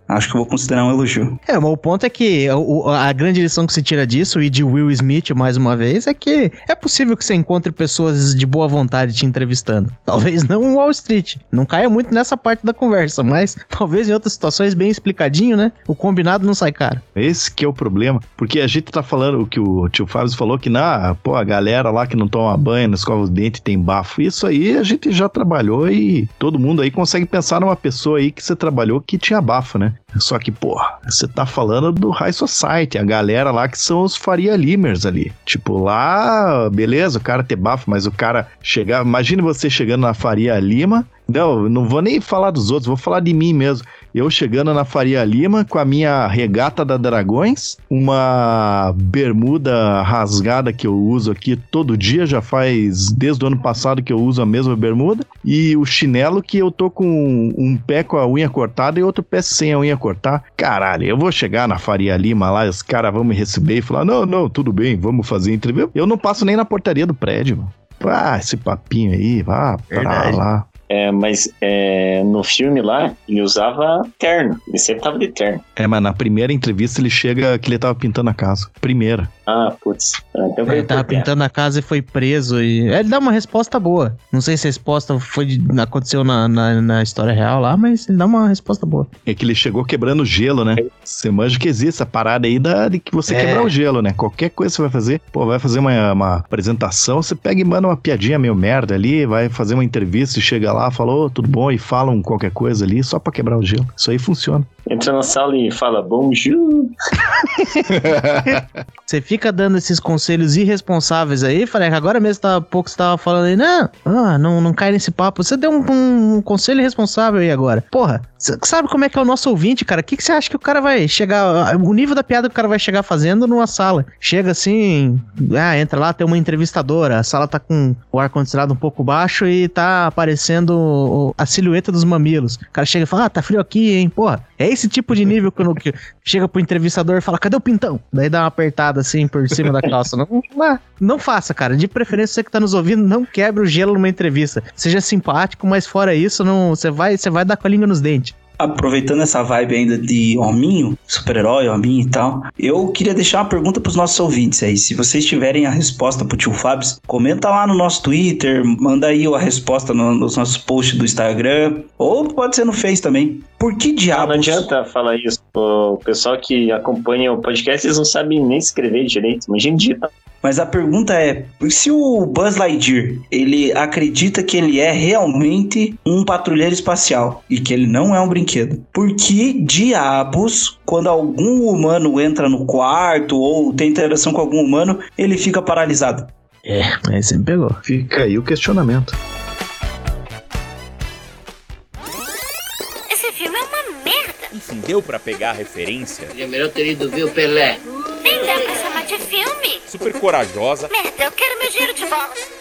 Acho que eu vou considerar um elogio. É, mas o ponto é que o- a grande lição que se tira disso, e de Will Smith mais uma vez, é que é possível que você encontre pessoas de boa vontade te entrevistando. Talvez não em Wall Street. Não caia muito nessa parte da conversa, mas talvez em outras situações bem explicadinho, né? O combinado não sai caro. Esse que é o problema. Porque a gente tá falando o que o tio Fábio falou, que na, pô, a galera lá que não toma banho, não escova os dentes, tem bafo. Isso aí a gente já trabalhou e todo mundo aí consegue pensar numa pessoa aí que você trabalhou que tinha bafo, né? Só que, pô, você tá falando do High Society, a galera lá que são os Faria Limers ali. Tipo, lá, beleza, o cara ter bafo, mas o cara chegar. Imagine você chegando na Faria Lima. Não, não vou nem falar dos outros, vou falar de mim mesmo. Eu chegando na Faria Lima com a minha regata da Dragões, uma bermuda rasgada que eu uso aqui todo dia, já faz desde o ano passado que eu uso a mesma bermuda, e o chinelo que eu tô com um pé com a unha cortada e outro pé sem a unha cortar. Caralho, eu vou chegar na Faria Lima lá, os caras vão me receber e falar: não, não, tudo bem, vamos fazer entrevista. Eu não passo nem na portaria do prédio, mano. Ah, esse papinho aí, vá pra Verdade. lá. É, mas é, no filme lá, ele usava terno. Ele sempre tava de terno. É, mas na primeira entrevista ele chega que ele tava pintando a casa. Primeira. Ah, putz. Ah, Então Ele tava pintando a casa e foi preso. E ele dá uma resposta boa. Não sei se a resposta foi de- aconteceu na, na, na história real lá, mas ele dá uma resposta boa. É que ele chegou quebrando gelo, né? Você manja que existe essa parada aí da, de que você É. quebrar o gelo, né? Qualquer coisa que você vai fazer, pô, vai fazer uma, uma apresentação, você pega e manda uma piadinha meio merda ali, vai fazer uma entrevista e chega lá, falou, tudo bom, e fala um qualquer coisa ali, só pra quebrar o gelo. Isso aí funciona. Entra na sala e fala bonjour. Você fica dando esses conselhos irresponsáveis aí, falei, agora mesmo tá, pouco você tava falando aí, não, ah, não, não cai nesse papo. Você deu um, um conselho irresponsável aí agora. Porra, sabe como é que é o nosso ouvinte, cara? O que, que você acha que o cara vai chegar, o nível da piada que o cara vai chegar fazendo numa sala? Chega assim, ah, entra lá, tem uma entrevistadora, a sala tá com o ar-condicionado um pouco baixo e tá aparecendo a silhueta dos mamilos. O cara chega e fala, ah, tá frio aqui, hein, porra. É esse tipo de nível não- que chega pro entrevistador e fala, cadê o pintão? Daí dá uma apertada assim por cima da calça. Não, não, não faça, cara. De preferência, você que tá nos ouvindo, não quebre o gelo numa entrevista. Seja simpático, mas fora isso, não, você vai, você vai dar com a língua nos dentes. Aproveitando essa vibe ainda de hominho, super-herói, hominho e tal, eu queria deixar uma pergunta pros nossos ouvintes aí. Se vocês tiverem a resposta pro tio Fábio, comenta lá no nosso Twitter, manda aí a resposta no- nos nossos posts do Instagram, ou pode ser no Face também. Por que Ah, não diabos? adianta falar isso. O pessoal que acompanha o podcast, eles não sabem nem escrever direito. Imagina digitar. Mas a pergunta é, se o Buzz Lightyear, ele acredita que ele é realmente um patrulheiro espacial e que ele não é um brinquedo, por que diabos, quando algum humano entra no quarto ou tem interação com algum humano, ele fica paralisado? É, aí você me pegou. Fica aí o questionamento. Esse filme é uma merda. Enfim, deu pra pegar a referência? Seria melhor ter ido ver o Pelé. Nem dá pra chamar de filme. super corajosa, Merda, eu quero meu dinheiro de volta.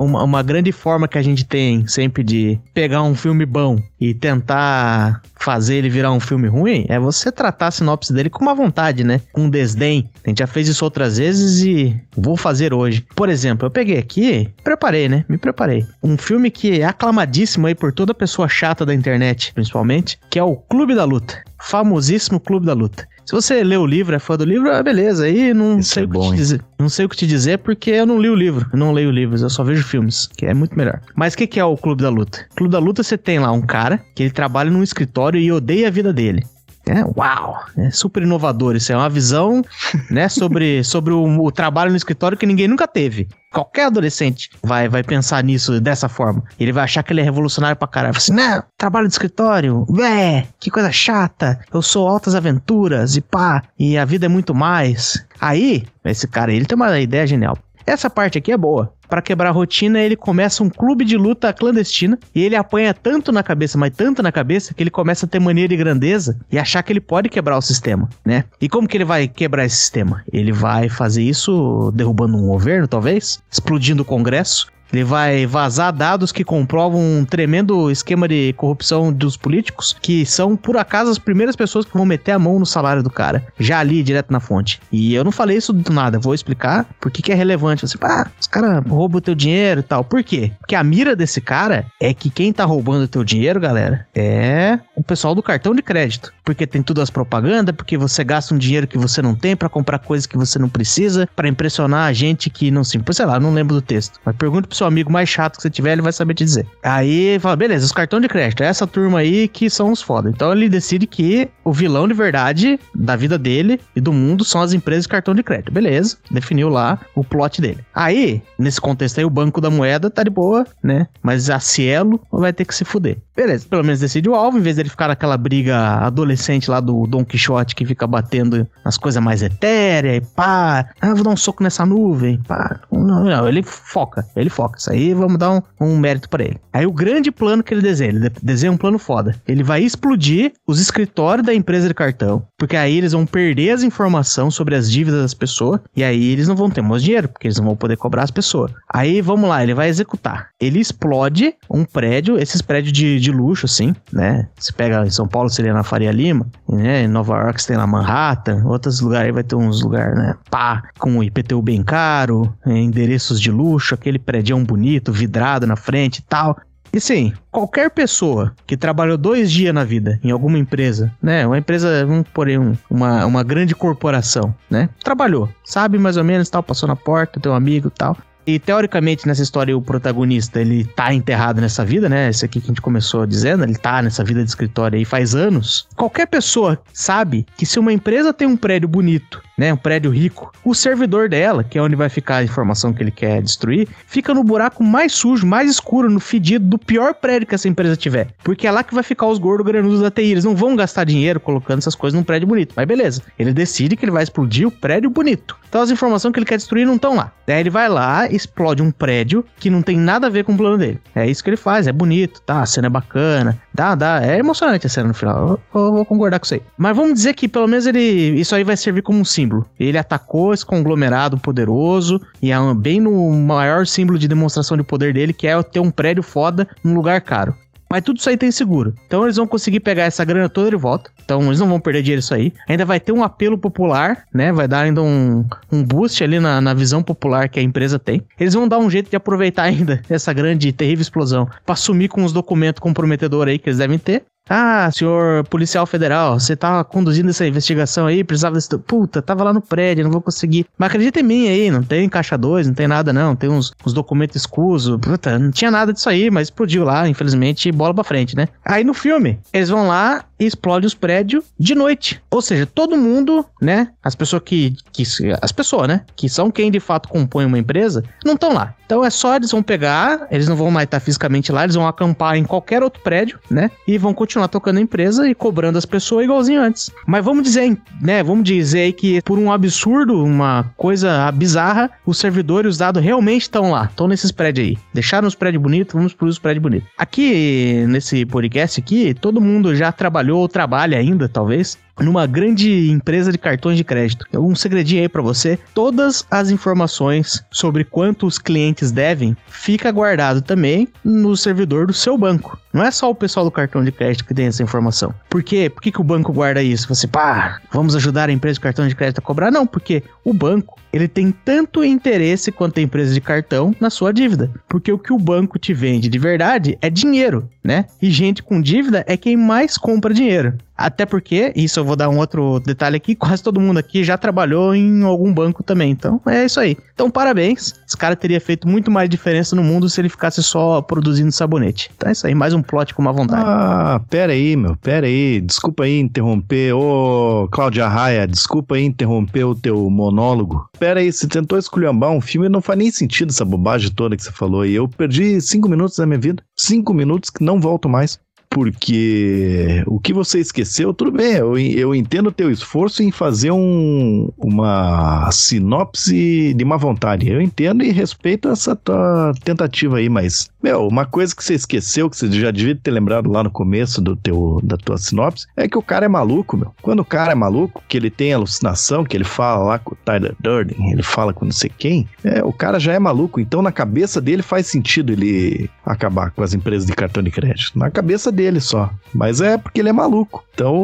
Uma, uma grande forma que a gente tem sempre de pegar um filme bom e tentar fazer ele virar um filme ruim é você tratar a sinopse dele com uma vontade, né? Com desdém. A gente já fez isso outras vezes e vou fazer hoje. Por exemplo, eu peguei aqui, preparei, né? Me preparei. Um filme que é aclamadíssimo aí por toda pessoa chata da internet, principalmente, que é o Clube da Luta. Famosíssimo Clube da Luta. Se você lê o livro, é fã do livro, ah, beleza. Aí não Isso sei é o que bom, te hein? dizer. Não sei o que te dizer porque eu não li o livro. Eu não leio livros, eu só vejo filmes, que é muito melhor. Mas o que, que é o Clube da Luta? Clube da Luta você tem lá um cara que ele trabalha num escritório e odeia a vida dele. É, uau, é super inovador. Isso é uma visão, né, sobre, sobre o, o trabalho no escritório que ninguém nunca teve. Qualquer adolescente vai, vai pensar nisso dessa forma. Ele vai achar que ele é revolucionário pra caralho. Fala assim, não, trabalho de escritório, ué, que coisa chata. Eu sou altas aventuras e pá, e a vida é muito mais. Aí, esse cara, ele tem uma ideia genial. Essa parte aqui é boa. Pra quebrar a rotina, ele começa um clube de luta clandestina e ele apanha tanto na cabeça, mas tanto na cabeça, que ele começa a ter mania de grandeza e achar que ele pode quebrar o sistema, né? E como que ele vai quebrar esse sistema? Ele vai fazer isso derrubando um governo, talvez, explodindo o Congresso. Ele vai vazar dados que comprovam um tremendo esquema de corrupção dos políticos, que são, por acaso, as primeiras pessoas que vão meter a mão no salário do cara. Já ali, direto na fonte. E eu não falei isso do nada, vou explicar por que, é relevante. Você, ah, os caras roubam o teu dinheiro e tal. Por quê? Porque a mira desse cara é que quem tá roubando o teu dinheiro, galera, é o pessoal do cartão de crédito. Porque tem tudo as propagandas, porque você gasta um dinheiro que você não tem pra comprar coisas que você não precisa, pra impressionar a gente que não se... Sei lá, não lembro do texto. Mas pergunta pro seu amigo mais chato que você tiver, ele vai saber te dizer. Aí fala, beleza, os cartões de crédito, é essa turma aí que são os foda. Então ele decide que o vilão de verdade da vida dele e do mundo são as empresas de cartão de crédito. Beleza, definiu lá o plot dele. Aí, nesse contexto aí, o Banco da Moeda tá de boa, né? Mas a Cielo vai ter que se fuder. Beleza, pelo menos decide o alvo, em vez dele ficar naquela briga adolescente lá do Don Quixote que fica batendo nas coisas mais etéreas e pá, ah, vou dar um soco nessa nuvem, pá. Não, não, ele foca, ele foca. Isso aí vamos dar um, um mérito pra ele. Aí o grande plano que ele desenha, ele de- desenha um plano foda. Ele vai explodir os escritórios da empresa de cartão, porque aí eles vão perder as informações sobre as dívidas das pessoas, e aí eles não vão ter mais dinheiro, porque eles não vão poder cobrar as pessoas. Aí vamos lá, ele vai executar. Ele explode um prédio, esses prédios de, de luxo, assim, né? Se pega em São Paulo, seria na Faria Lima, né? Em Nova York, você tem na Manhattan, outros lugares aí vai ter uns lugares, né? Pá, com o IPTU bem caro, endereços de luxo, aquele prédio bonito, vidrado na frente e tal. E sim, qualquer pessoa que trabalhou dois dias na vida em alguma empresa, né? Uma empresa, vamos por aí, um- uma, uma grande corporação, né? Trabalhou, sabe mais ou menos, tal, passou na porta, teu amigo tal. E teoricamente nessa história o protagonista ele tá enterrado nessa vida, né? Esse aqui que a gente começou dizendo, ele tá nessa vida de escritório aí faz anos. Qualquer pessoa sabe que se uma empresa tem um prédio bonito, né, um prédio rico, o servidor dela, que é onde vai ficar a informação que ele quer destruir, fica no buraco mais sujo, mais escuro, no fedido do pior prédio que essa empresa tiver. Porque é lá que vai ficar os gordos granudos da TI. Eles não vão gastar dinheiro colocando essas coisas num prédio bonito. Mas beleza, ele decide que ele vai explodir o prédio bonito. Então as informações que ele quer destruir não estão lá. Daí ele vai lá, explode um prédio que não tem nada a ver com o plano dele. É isso que ele faz, é bonito, tá? A cena é bacana, dá, dá. É emocionante a cena no final. Eu, eu vou concordar com isso aí. Mas vamos dizer que pelo menos ele. Isso aí vai servir como um símbolo. Ele atacou esse conglomerado poderoso e é bem no maior símbolo de demonstração de poder dele, que é ter um prédio foda num lugar caro. Mas tudo isso aí tem seguro. Então eles vão conseguir pegar essa grana toda de volta. Então eles não vão perder dinheiro isso aí. Ainda vai ter um apelo popular, né? Vai dar ainda um, um boost ali na, na visão popular que a empresa tem. Eles vão dar um jeito de aproveitar ainda essa grande e terrível explosão pra sumir com os documentos comprometedores aí que eles devem ter. Ah, senhor policial federal, você tá conduzindo essa investigação aí, precisava desse. Puta, tava lá no prédio, não vou conseguir. Mas acredita em mim aí, não tem caixa 2, não tem nada não, tem uns, uns documentos escusos. Puta, não tinha nada disso aí, mas explodiu lá, infelizmente, bola pra frente, né? Aí no filme, eles vão lá e explode os prédios de noite. Ou seja, todo mundo, né? As pessoas que, que as pessoas, né? Que são quem de fato compõe uma empresa, não estão lá. Então é só eles vão pegar, eles não vão mais estar fisicamente lá, eles vão acampar em qualquer outro prédio, né? E vão continuar tocando a empresa e cobrando as pessoas igualzinho antes. Mas vamos dizer, né? Vamos dizer aí que por um absurdo, uma coisa bizarra, os servidores, os dados realmente estão lá, estão nesses prédios aí. Deixaram os prédios bonitos, vamos para os prédios bonitos. Aqui, nesse podcast aqui, todo mundo já trabalhou ou trabalha ainda, talvez, numa grande empresa de cartões de crédito. Um segredinho aí para você: todas as informações sobre quanto os clientes devem fica guardado também no servidor do seu banco. Não é só o pessoal do cartão de crédito que tem essa informação. Por quê? Por que, que o banco guarda isso? Você, pá, vamos ajudar a empresa de cartão de crédito a cobrar? Não, porque o banco ele tem tanto interesse quanto a empresa de cartão na sua dívida. Porque o que o banco te vende de verdade é dinheiro, né? E gente com dívida é quem mais compra dinheiro. Até porque, isso eu vou dar um outro detalhe aqui, quase todo mundo aqui já trabalhou em algum banco também. Então, é isso aí. Então, parabéns. Esse cara teria feito muito mais diferença no mundo se ele ficasse só produzindo sabonete. Então é isso aí, mais um plot com uma vontade. Ah, pera aí, meu, pera aí. Desculpa aí interromper. Ô, Cláudia Raia, desculpa aí interromper o teu monólogo. Pera aí, você tentou esculhambar um filme não faz nem sentido essa bobagem toda que você falou aí. Eu perdi cinco minutos da minha vida. Cinco minutos que não volto mais porque o que você esqueceu, tudo bem, eu, eu entendo o teu esforço em fazer um, uma sinopse de má vontade. Eu entendo e respeito essa tua tentativa aí, mas, meu, uma coisa que você esqueceu, que você já devia ter lembrado lá no começo do teu, da tua sinopse, é que o cara é maluco, meu. Quando o cara é maluco, que ele tem alucinação, que ele fala lá com o Tyler Durden, ele fala com não sei quem, é, o cara já é maluco, então na cabeça dele faz sentido ele acabar com as empresas de cartão de crédito. Na cabeça dele dele só. Mas é porque ele é maluco. Então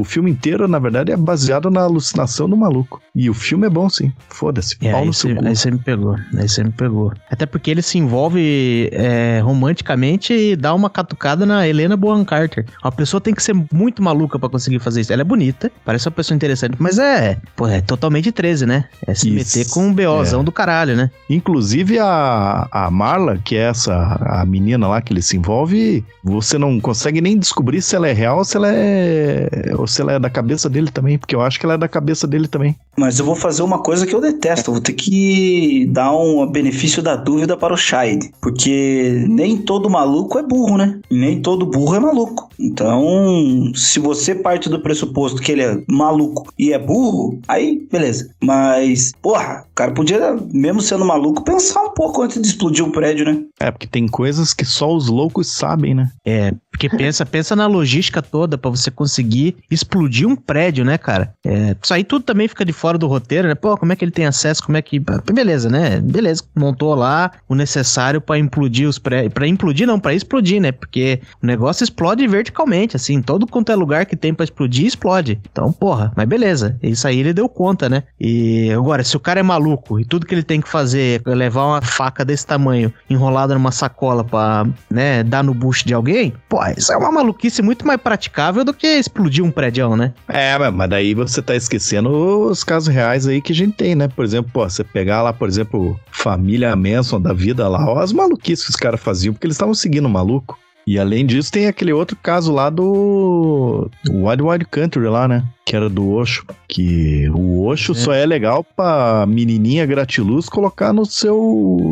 o filme inteiro, na verdade, é baseado na alucinação do maluco. E o filme é bom, sim. Foda-se. É, aí, você, aí você me pegou. Aí você me pegou. Até porque ele se envolve é, romanticamente e dá uma catucada na Helena Bonham Carter. A pessoa tem que ser muito maluca para conseguir fazer isso. Ela é bonita, parece uma pessoa interessante, mas é, pô, é totalmente 13, né? É se isso. meter com um BOzão é. do caralho, né? Inclusive a, a Marla, que é essa a menina lá que ele se envolve, você não consegue consegue nem descobrir se ela é real ou se ela é. ou se ela é da cabeça dele também, porque eu acho que ela é da cabeça dele também. Mas eu vou fazer uma coisa que eu detesto, vou ter que dar um benefício da dúvida para o Shide, porque nem todo maluco é burro, né? Nem todo burro é maluco. Então, se você parte do pressuposto que ele é maluco e é burro, aí beleza. Mas, porra, cara podia, mesmo sendo maluco, pensar um pouco antes de explodir um prédio, né? É, porque tem coisas que só os loucos sabem, né? É, porque pensa, pensa na logística toda para você conseguir explodir um prédio, né, cara? É, isso aí tudo também fica de fora do roteiro, né? Pô, como é que ele tem acesso? Como é que. Beleza, né? Beleza, montou lá o necessário para implodir os prédios. Pra implodir, não, para explodir, né? Porque o negócio explode verticalmente, assim. Todo quanto é lugar que tem para explodir, explode. Então, porra, mas beleza. Isso aí ele deu conta, né? E agora, se o cara é maluco e tudo que ele tem que fazer é levar uma faca desse tamanho enrolada numa sacola pra, né, dar no bucho de alguém, pô, isso é uma maluquice muito mais praticável do que explodir um prédio, né? É, mas daí você tá esquecendo os casos reais aí que a gente tem, né? Por exemplo, pô, você pegar lá, por exemplo, família Manson da vida lá, ó, as maluquices que os caras faziam, porque eles estavam seguindo o maluco. E além disso, tem aquele outro caso lá do Wild Wild Country lá, né? Que era do Osho. Que o Osho é. só é legal pra menininha gratiluz colocar no seu,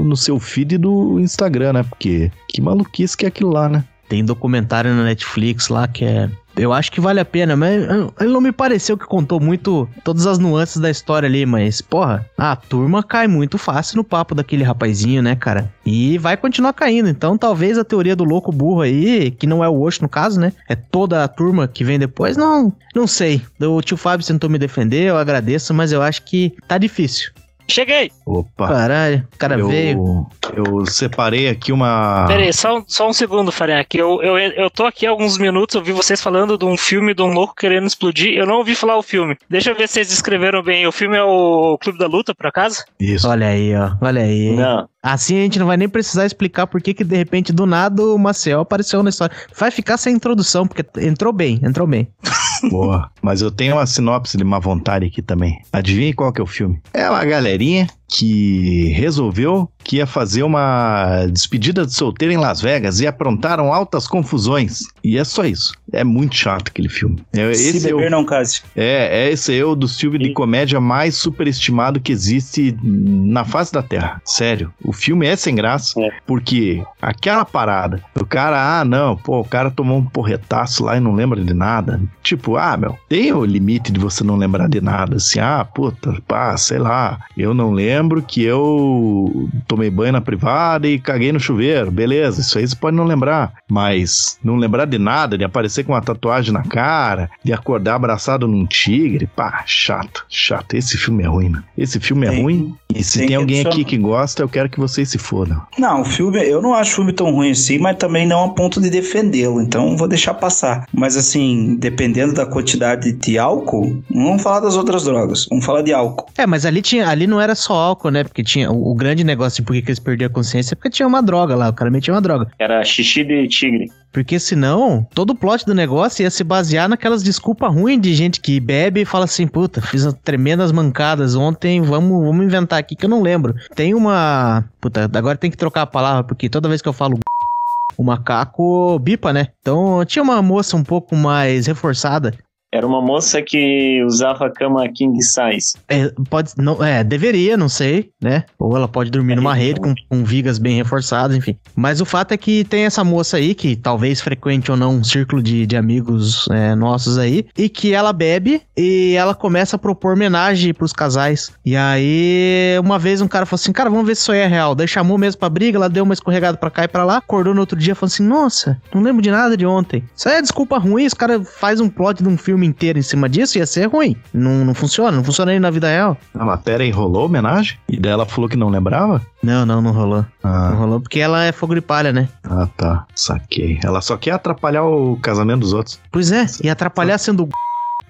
no seu feed do Instagram, né? Porque que maluquice que é aquilo lá, né? Tem documentário na Netflix lá que é eu acho que vale a pena, mas ele não me pareceu que contou muito todas as nuances da história ali, mas, porra, a turma cai muito fácil no papo daquele rapazinho, né, cara? E vai continuar caindo. Então, talvez a teoria do louco burro aí, que não é o Osho no caso, né? É toda a turma que vem depois, não, não sei. O tio Fábio tentou me defender, eu agradeço, mas eu acho que tá difícil. Cheguei! Opa! Caralho, o cara eu, veio. Eu separei aqui uma. Pera aí, só, só um segundo, Farenha. Eu, eu, eu tô aqui há alguns minutos, eu vi vocês falando de um filme de um louco querendo explodir. Eu não ouvi falar o filme. Deixa eu ver se vocês descreveram bem. O filme é o Clube da Luta, por acaso? Isso. Olha aí, ó. Olha aí. Não. Assim a gente não vai nem precisar explicar por que que de repente do nada o Maciel apareceu na história. Vai ficar sem introdução, porque entrou bem, entrou bem. Boa. Mas eu tenho uma sinopse de má vontade aqui também. Adivinhe qual que é o filme? É uma galerinha que resolveu que ia fazer uma despedida de solteiro em Las Vegas e aprontaram altas confusões. E é só isso. É muito chato aquele filme. É, Se esse é, beber, o, não case. é, é esse é o dos filmes de comédia mais superestimado que existe na face da Terra. Sério. O filme é sem graça, É. porque aquela parada, o cara, ah, não, pô, o cara tomou um porretaço lá e não lembra de nada. Tipo, ah, meu, tem o limite de você não lembrar de nada. Assim, ah, puta, pá, sei lá, eu não lembro que eu tomei banho na privada e caguei no chuveiro. Beleza, isso aí você pode não lembrar. Mas não lembrar de nada, de aparecer com uma tatuagem na cara, de acordar abraçado num tigre, pá, chato, chato. Esse filme é ruim, mano. Esse filme é Tem- ruim. E se tem tem, que alguém aqui que gosta, eu quero que vocês se fodam. Não, o filme, eu não acho o filme tão ruim assim, mas também não a ponto de defendê-lo, então vou deixar passar. Mas assim, dependendo da quantidade de álcool, não vamos falar das outras drogas, vamos falar de álcool. É, mas ali tinha, ali não era só álcool, né? Porque tinha o, o grande negócio de por que eles perdiam a consciência é porque tinha uma droga lá, o cara metia uma droga. Era xixi de tigre. Porque senão, todo o plot do negócio ia se basear naquelas desculpas ruins de gente que bebe e fala assim, puta, fiz tremendas mancadas ontem, vamos, vamos inventar aqui que eu não lembro. Tem uma... Puta, agora tem que trocar a palavra, porque toda vez que eu falo o macaco bipa, né? Então tinha uma moça um pouco mais reforçada. Era uma moça que usava cama king size. É, pode, não, é, deveria, não sei, né? Ou ela pode dormir numa rede com, com vigas bem reforçadas, enfim. Mas o fato é que tem essa moça aí, que talvez frequente ou não um círculo de, de amigos é, nossos aí, e que ela bebe e ela começa a propor homenagem pros casais. E aí, uma vez um cara falou assim: Cara, vamos ver se isso aí é real. Daí chamou mesmo pra briga, ela deu uma escorregada pra cá e pra lá, acordou no outro dia e falou assim: Nossa, não lembro de nada de ontem. Isso aí é desculpa ruim, os caras fazem um plot de um filme inteiro em cima disso, ia ser ruim. Não, não funciona, não funciona nem na vida real. A matéria enrolou a homenagem? E daí ela falou que não lembrava? Não, não, não rolou. Não Ah, rolou porque ela é fogo de palha, né? ah, tá. Saquei. Ela só quer atrapalhar o casamento dos outros. Pois é, e atrapalhar sendo.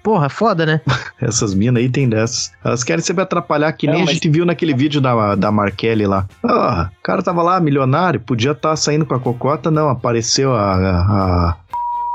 Porra, foda, né? Essas minas aí tem dessas. Elas querem sempre atrapalhar, que nem Não, a mas- gente viu naquele vídeo da, da Markelly lá. Ah, o cara tava lá, milionário, podia estar saindo com a cocota, não, apareceu a, a, a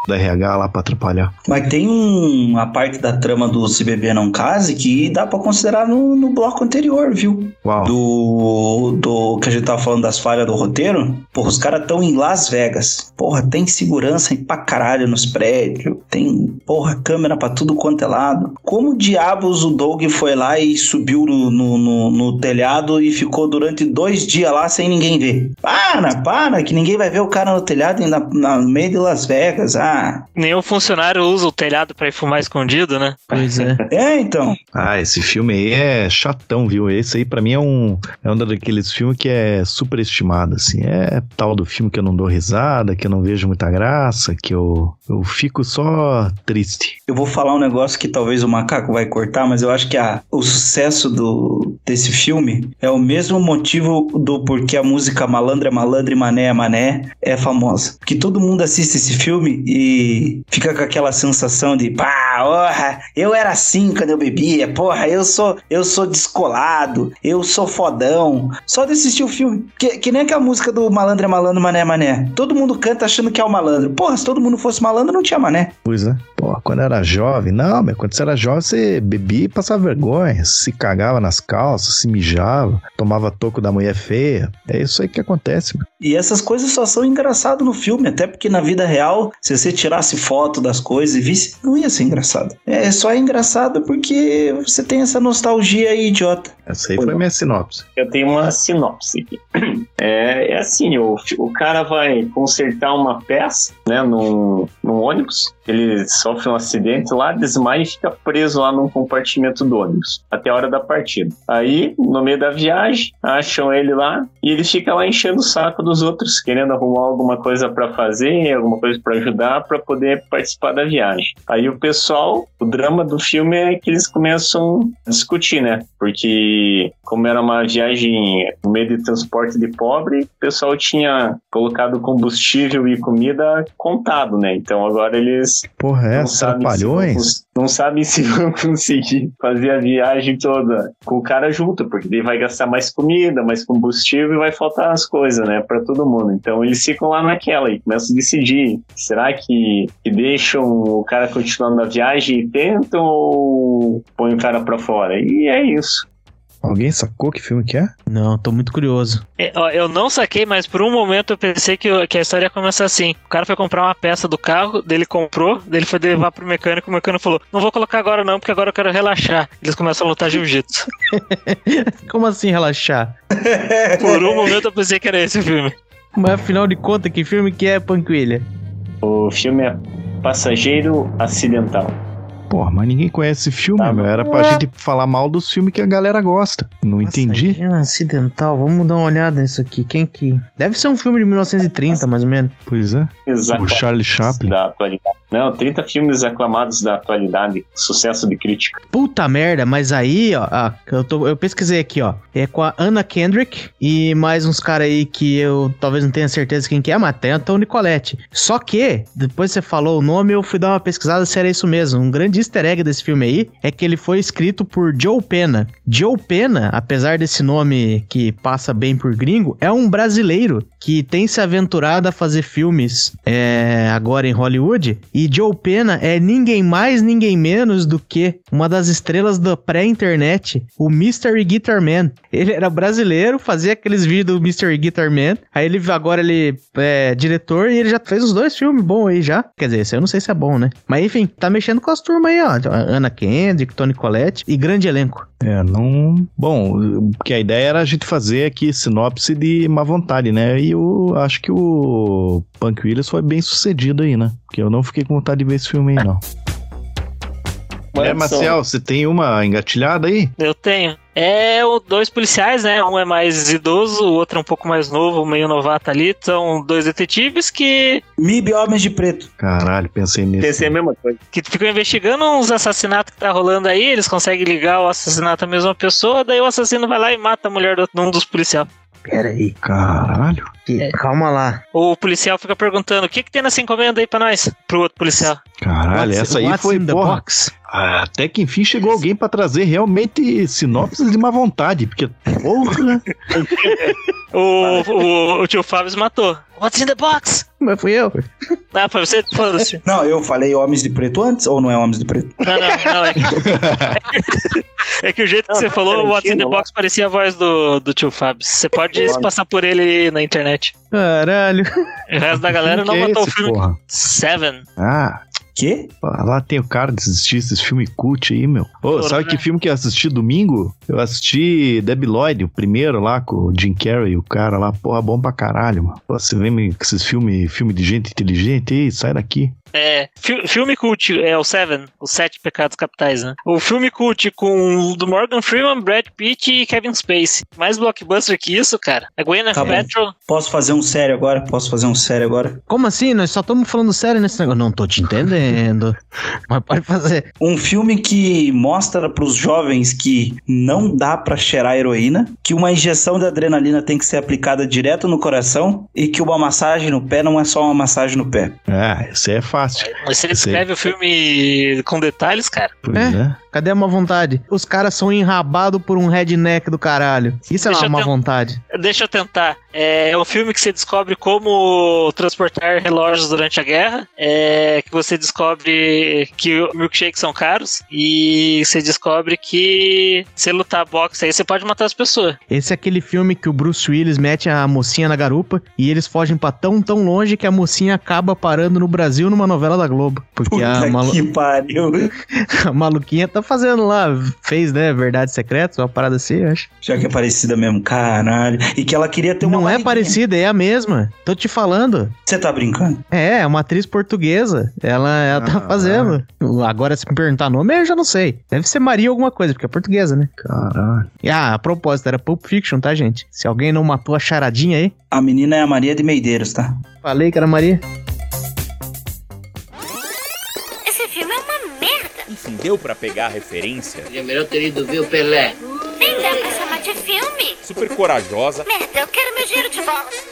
da RH lá pra atrapalhar. Mas tem um, a parte da trama do Se Beber Não Case que dá pra considerar no, no bloco anterior, viu? Uau. Do, do que a gente tava falando das falhas do roteiro. Porra, os caras tão em Las Vegas. Porra, tem segurança pra caralho nos prédios. Tem, porra, câmera pra tudo quanto é lado. Como diabos o Doug foi lá e subiu no, no, no- no telhado e ficou durante dois dias lá sem ninguém ver? Para, para, que ninguém vai ver o cara no telhado na, na- no meio de Las Vegas. Ah, Nenhum funcionário usa o telhado pra ir fumar escondido, né? Pois é. é então. Ah, esse filme aí é chatão, viu? Esse aí pra mim é um, é um daqueles filmes que é superestimado, assim. É tal do filme que eu não dou risada, que eu não vejo muita graça, que eu, eu fico só triste. Eu vou falar um negócio que talvez o macaco vai cortar, mas eu acho que a, o sucesso do, desse filme é o mesmo motivo do porquê a música Malandra é Malandra e Mané é Mané é famosa. Que todo mundo assiste esse filme e fica com aquela sensação de pá, porra, eu era assim quando eu bebia, porra, eu sou, eu sou descolado, eu sou fodão. Só de assistir o filme. Que, que nem aquela música do Malandra é Malandro, Mané é Mané. Todo mundo canta achando que é o malandro. Porra, se todo mundo fosse malandro, não tinha mané. Pois é. Pô, quando eu era jovem, não, mas quando você era jovem, você bebia e passava vergonha, se cagava nas calças, se mijava, tomava toco da mulher feia. É isso aí que acontece, meu. E essas coisas só são engraçadas no filme, até porque na vida real, se você tirasse foto das coisas e visse, não ia ser engraçado. É só engraçado porque você tem essa nostalgia aí, idiota. Essa aí foi minha sinopse. Eu tenho uma sinopse aqui. É, é assim, o, o cara vai consertar uma peça, né, num, num ônibus. Ele sofre um acidente lá, desmaia e fica preso lá num compartimento do ônibus, até a hora da partida. Aí, no meio da viagem, acham ele lá e ele fica lá enchendo o saco dos outros, querendo arrumar alguma coisa pra fazer, alguma coisa pra ajudar, pra poder participar da viagem. Aí o pessoal, o drama do filme é que eles começam a discutir, né? Porque como era uma viagem no meio de transporte de pobre, o pessoal tinha colocado combustível e comida contado, né? Então agora eles Porra, é, não não sabem se vão conseguir fazer a viagem toda com o cara junto, porque ele vai gastar mais comida, mais combustível e vai faltar as coisas, né, para todo mundo. Então eles ficam lá naquela e começam a decidir: será que, que deixam o cara continuando a viagem e tentam ou põem o cara para fora? E é isso. Alguém sacou que filme que é? Não, tô muito curioso. É, ó, Eu não saquei, mas por um momento eu pensei que, que a história ia começar assim. O cara foi comprar uma peça do carro, dele comprou, dele foi levar pro mecânico, o mecânico falou: Não vou colocar agora não, porque agora eu quero relaxar. Eles começam a lutar jiu-jitsu. Como assim relaxar? Por um momento eu pensei que era esse o filme. Mas afinal de contas, que filme que é Panquilha? O filme é Passageiro Acidental. Porra, mas ninguém conhece esse filme, Tá meu. Era pra gente falar mal dos filmes que a galera gosta. Não entendi. Passageiro Acidental, vamos dar uma olhada nisso aqui. Quem que. Deve ser um filme de 1930, mais ou menos. Pois é. O Charlie Chaplin. Da atualidade. Não, 30 filmes aclamados da atualidade. Sucesso de crítica. Puta merda, mas aí, ó, ah, eu, tô- eu pesquisei aqui, ó. É com a Anna Kendrick e mais uns caras aí que eu talvez não tenha certeza quem que é, mas tem a Toni Collette. Só que, depois você falou o nome, eu fui dar uma pesquisada se era isso mesmo. Um grande easter egg desse filme aí é que ele foi escrito por Joe Pena. Joe Pena, apesar desse nome que passa bem por gringo, é um brasileiro que tem se aventurado a fazer filmes é, agora em Hollywood. Joe Pena é ninguém mais, ninguém menos do que uma das estrelas da pré-internet, o Mystery Guitar Man. Ele era brasileiro, fazia aqueles vídeos do Mystery Guitar Man. Aí ele agora ele é diretor e ele já fez os dois filmes bons aí já. Quer dizer, esse eu não sei se é bom, né? Mas enfim, tá mexendo com as turmas aí, ó. Ana Kendrick, Tony Collette e grande elenco. É, não. Bom, porque a ideia era a gente fazer aqui sinopse de má vontade, né? E eu acho que o Punk Williams foi bem sucedido aí, né? Porque eu não fiquei com vontade de ver esse filme aí, não. É, Marcel, você tem uma engatilhada aí? Eu tenho. É o dois policiais, né? Um é mais idoso, o outro é um pouco mais novo, meio novato ali. São dois detetives que, MIB Homens de Preto. Caralho, pensei nisso. Pensei a mesma coisa. que ficam investigando uns assassinatos que tá rolando aí. Eles conseguem ligar o assassinato à mesma pessoa, daí o assassino vai lá e mata a mulher de um dos policiais. Pera aí. Caralho. que- Calma lá. O policial fica perguntando: o que, que tem nessa encomenda aí pra nós? Pro outro policial. Caralho, What's- essa aí what's foi, in the porra. box? Até que enfim chegou alguém pra trazer realmente sinopses de má vontade, porque, porra. O, o, o tio Fábio matou. What's in the box? Mas fui eu. Ah, foi você? Foda-se. Não, eu falei Homens de Preto antes ou não é Homens de Preto? Não, não, não. É que, é que o jeito que você falou, o What's in the box parecia a voz do, do tio Fábio. Você pode se passar por ele na internet. Caralho. O resto da galera não Que é matou o esse, filme. porra? Seven. Ah, Quê? lá tem o cara de assistir esses filmes cult aí, meu. Ô, sabe né? que filme que eu assisti domingo? Eu assisti Debi Lloyd, o primeiro lá, com o Jim Carrey, o cara lá, porra, bom pra caralho, mano. Pô, você vem com esses filmes filme de gente inteligente aí, sai daqui. É, fi- filme cult é o Seven, os Sete Pecados Capitais, né? O filme cult com o do Morgan Freeman, Brad Pitt e Kevin Spacey. Mais blockbuster que isso, cara. A Gwyneth Tá. Paltrow. Posso fazer um sério agora? Posso fazer um sério agora? Como assim? Nós só estamos falando sério nesse negócio. Não tô te entendendo. Mas pode fazer. Um filme que mostra pros jovens que não dá pra cheirar heroína, que uma injeção de adrenalina tem que ser aplicada direto no coração e que uma massagem no pé não é só uma massagem no pé. Ah, isso aí é fácil. Mas Você descreve o filme com detalhes, cara. Pois É? é. Cadê a má vontade? Os caras são enrabados por um redneck do caralho. Isso é uma má vontade. Deixa eu tentar. É um filme que você descobre como transportar relógios durante a guerra. É que você descobre que milkshakes são caros. E você descobre que se lutar boxe aí, você pode matar as pessoas. Esse é aquele filme que o Bruce Willis mete a mocinha na garupa e eles fogem pra tão, tão longe que a mocinha acaba parando no Brasil numa novela da Globo. Porque a, Puta malu- que pariu. a maluquinha tá fazendo lá, fez, né, Verdades Secretas, uma parada assim, eu acho. Já que é parecida mesmo, caralho. E que ela queria ter uma Não é barriguinha. parecida, é a mesma. Tô te falando. Você tá brincando? É, é uma atriz portuguesa. Ela, ela tá Ah. fazendo. Agora, se me perguntar nome, eu já não sei. Deve ser Maria alguma coisa, porque é portuguesa, né? Caralho. E, ah, a propósito, era Pulp Fiction, tá, gente? Se alguém não matou a charadinha aí, A menina é a Maria de Meideiros, tá? falei que era Maria. Deu pra pegar a referência? É melhor ter ido ver o Pelé. Nem dá pra chamar de filme. Super corajosa. Merda, eu quero meu dinheiro de volta.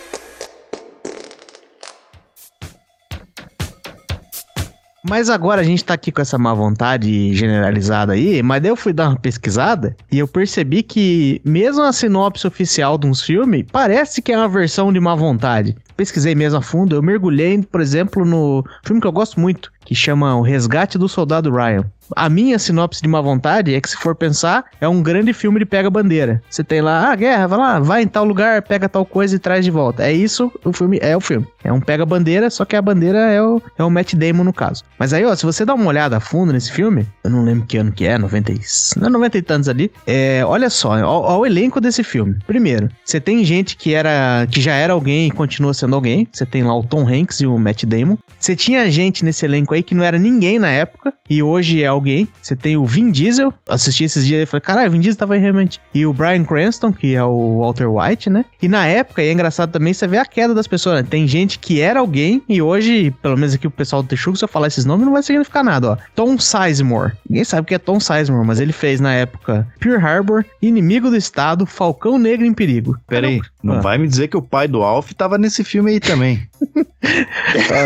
Mas agora a gente tá aqui com essa má vontade generalizada aí, mas daí eu fui dar uma pesquisada e eu percebi que mesmo a sinopse oficial de uns filmes parece que é uma versão de má vontade. Pesquisei mesmo a fundo, eu mergulhei, por exemplo, no filme que eu gosto muito, que chama O Resgate do Soldado Ryan. A minha sinopse de má vontade é que, se for pensar, é um grande filme de pega-bandeira. Você tem lá, ah, guerra, vai lá, vai em tal lugar, pega tal coisa e traz de volta. É isso, o filme é o filme. É um pega-bandeira, só que a bandeira é o, é o Matt Damon no caso. Mas aí, ó, se você dá uma olhada a fundo nesse filme, eu não lembro que ano que é, 90 e, não, 90 e tantos ali. É, olha só, ó, ó o elenco desse filme. Primeiro, você tem gente que era que já era alguém e continua sendo alguém. Você tem lá o Tom Hanks e o Matt Damon. Você tinha gente nesse elenco aí que não era ninguém na época e hoje é alguém. Você tem o Vin Diesel, assisti esses dias e falei, caralho, Vin Diesel tava aí realmente. E o Brian Cranston, que é o Walter White, né? E na época, e é engraçado também, você vê a queda das pessoas. Né? Tem gente que era alguém e hoje, pelo menos aqui o pessoal do Texugo, se eu falar esses nomes, não vai significar nada, ó. Tom Sizemore. Ninguém sabe o que é Tom Sizemore, mas ele fez na época Pearl Harbor, Inimigo do Estado, Falcão Negro em Perigo. Pera aí, não Ah. vai me dizer que o pai do Alf tava nesse filme aí também.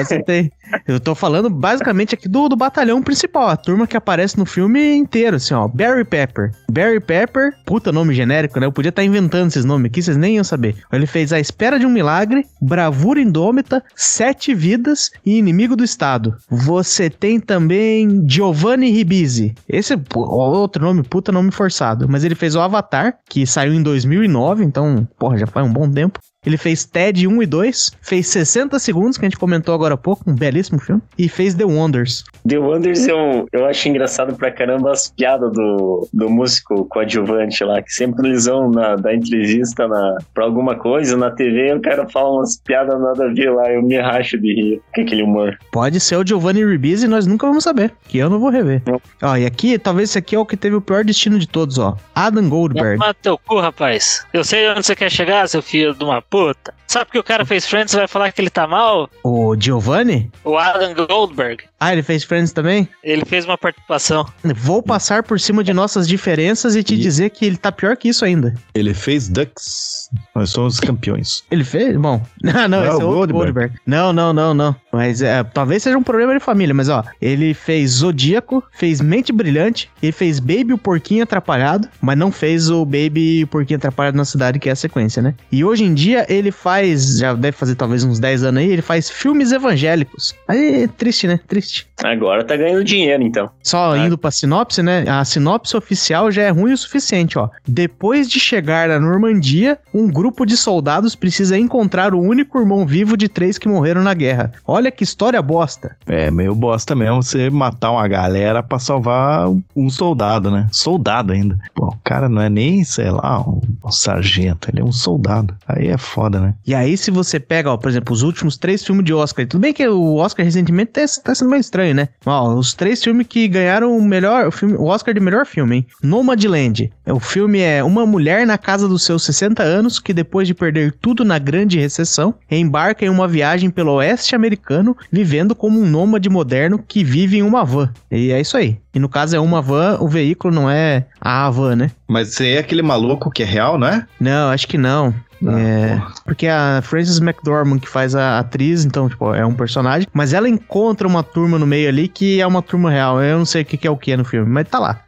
Você tem- Eu tô falando basicamente aqui do, do batalhão principal, a turma que aparece no filme inteiro, assim, ó. Barry Pepper. Barry Pepper, puta nome genérico, né? Eu podia estar inventando esses nomes aqui, vocês nem iam saber. Ele fez A Espera de um Milagre, Bravura Indômita, Sete Vidas e Inimigo do Estado. Você tem também Giovanni Ribisi. Esse é outro nome, puta nome forçado. Mas ele fez o Avatar, que saiu em 2009, então, porra, já faz um bom tempo. Ele fez TED 1 e 2, fez 60 segundos, que a gente comentou agora há pouco, um belíssimo filme, e fez The Wonders. The Wonders eu, eu acho engraçado pra caramba as piadas do, do músico coadjuvante lá, que sempre eles vão na, da entrevista na, pra alguma coisa na TV, o cara fala umas piadas nada a ver lá, eu me racho de rir com aquele humor. Pode ser o Giovanni Ribisi e nós nunca vamos saber, que eu não vou rever. Não. Ó, e aqui, talvez esse aqui é o que teve o pior destino de todos, ó. Adam Goldberg. Mata teu cu, rapaz. Eu sei onde você quer chegar, seu filho de uma puta. Sabe que o cara fez Friends e vai falar que ele tá mal? O Giovanni? O Adam Goldberg. Ah, ele fez Friends também? Ele fez uma participação. Vou passar por cima de nossas diferenças e te E- dizer que ele tá pior que isso ainda. Ele fez Ducks. Nós somos campeões. Ele fez? Bom. Não, não, Não, esse é o Goldberg. Goldberg. Não, não, não, não. Mas é, talvez seja um problema de família, mas ó, ele fez Zodíaco, fez Mente Brilhante, ele fez Baby o Porquinho Atrapalhado, mas não fez o Baby o Porquinho Atrapalhado na cidade, que é a sequência, né? E hoje em dia ele faz, já deve fazer talvez uns 10 anos aí, ele faz filmes evangélicos. Aí, triste, né? Triste. Agora tá ganhando dinheiro, então. Só indo pra sinopse, né? A sinopse oficial já é ruim o suficiente, ó. Depois de chegar na Normandia, um grupo de soldados precisa encontrar o único irmão vivo de três que morreram na guerra. Olha que história bosta. É meio bosta mesmo você matar uma galera pra salvar um soldado, né? Soldado ainda. Pô, o cara não é nem, sei lá, um, um sargento, ele é um soldado. Aí é foda, né? E aí, se você pega, ó, por exemplo, os últimos três filmes de Oscar, tudo bem que o Oscar recentemente tá, tá sendo meio estranho, né? Ó, os três filmes que ganharam o melhor, o, filme, o Oscar de melhor filme, hein? Nomadland. O filme é uma mulher na casa dos seus 60 anos que depois de perder tudo na grande recessão, embarca em uma viagem pelo oeste americano, vivendo como um nômade moderno que vive em uma van. E é isso aí. E no caso é uma van, o veículo não é a van, né? Mas você é aquele maluco que é real, não é? Não, acho que não. Ah, é, porque a Frances McDormand que faz a atriz, então, tipo, é um personagem, mas ela encontra uma turma no meio ali que é uma turma real. Eu não sei o que, que é o que no filme, mas tá lá.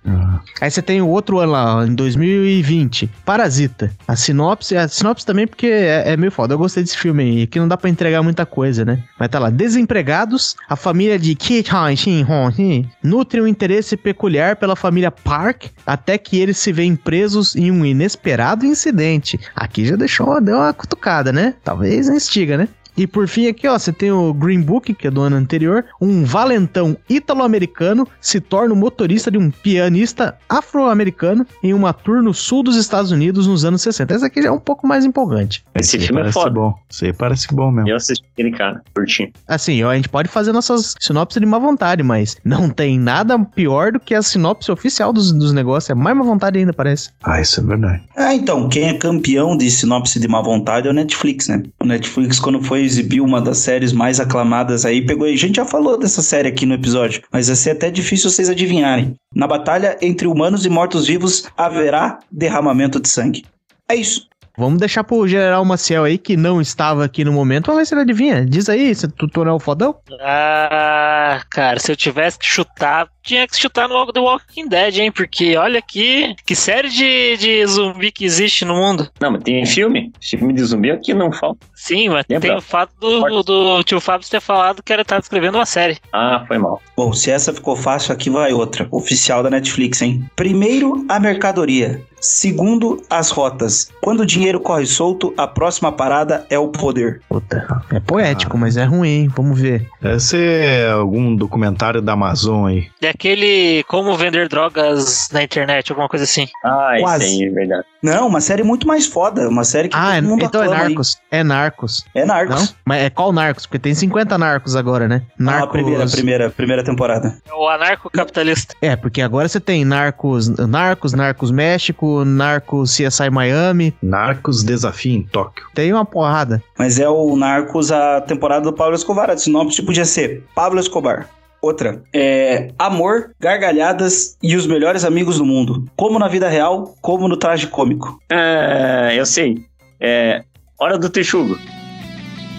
Aí você tem o outro ano lá, em 2020, Parasita. A sinopse, a sinopse também porque é, é meio foda. Eu gostei desse filme aí, que não dá pra entregar muita coisa, né? Mas tá lá, desempregados, a família de Ki Han Shin Hong Hin nutre um interesse peculiar pela família Park até que eles se veem presos em um inesperado incidente. Aqui já deixou, deu uma cutucada, né? Talvez instiga, né? E por fim aqui, ó, você tem o Green Book, que é do ano anterior. Um valentão ítalo-americano se torna o motorista de um pianista afro-americano em uma tour no sul dos Estados Unidos nos anos 60. Essa aqui já é um pouco mais empolgante. Esse aí filme é parece foda. bom. Isso aí parece bom mesmo. Eu assisti aquele cara, curti. Assim, ó, a gente pode fazer nossas sinopses de má vontade, mas não tem nada pior do que a sinopse oficial dos, dos negócios. É mais má vontade ainda, parece. Ah, isso é verdade. Ah, então, quem é campeão de sinopse de má vontade é o Netflix, né? O Netflix, quando foi exibir uma das séries mais aclamadas aí, pegou. A gente já falou dessa série aqui no episódio, mas vai ser até difícil vocês adivinharem. Na batalha entre humanos e mortos-vivos haverá derramamento de sangue. É isso. Vamos deixar pro General Maciel aí, que não estava aqui no momento. Vamos ver se ele adivinha. Diz aí, se tu, tu não é o fodão? Ah, cara, se eu tivesse que chutar, tinha que chutar no The Walking Dead, hein? Porque olha aqui, que série de, de zumbi que existe no mundo. Não, mas tem filme. Filme de zumbi aqui não falta. Sim, mas Lembra? tem o fato do, do tio Fábio ter falado que ele estava escrevendo uma série. Ah, foi mal. Bom, se essa ficou fácil, aqui vai outra. Oficial da Netflix, hein? Primeiro, a mercadoria. Segundo, as rotas. Quando o dinheiro corre solto, a próxima parada é o poder. Puta, é poético, mas é ruim. Vamos ver. Deve ser algum documentário da Amazon aí. É aquele Como Vender Drogas na Internet, alguma coisa assim. Ah, Quase. isso aí, é verdade. Não, uma série muito mais foda. Uma série que Ah, é, todo mundo então é aclama aí. Narcos. É Narcos. É Narcos. Não? Mas é qual Narcos? Porque tem 50 Narcos agora, né? Narcos. a primeira, primeira, primeira temporada. É o anarcocapitalista. É, porque agora você tem Narcos, Narcos, Narcos México, Narcos CSI Miami. Narcos Desafio em Tóquio. Tem uma porrada. Mas é o Narcos, a temporada do Pablo Escobar. A sinopse podia ser Pablo Escobar. Outra é Amor, Gargalhadas e os Melhores Amigos do Mundo. Como na vida real, como no traje cômico. Ah, eu sei. É. Hora do Texugo.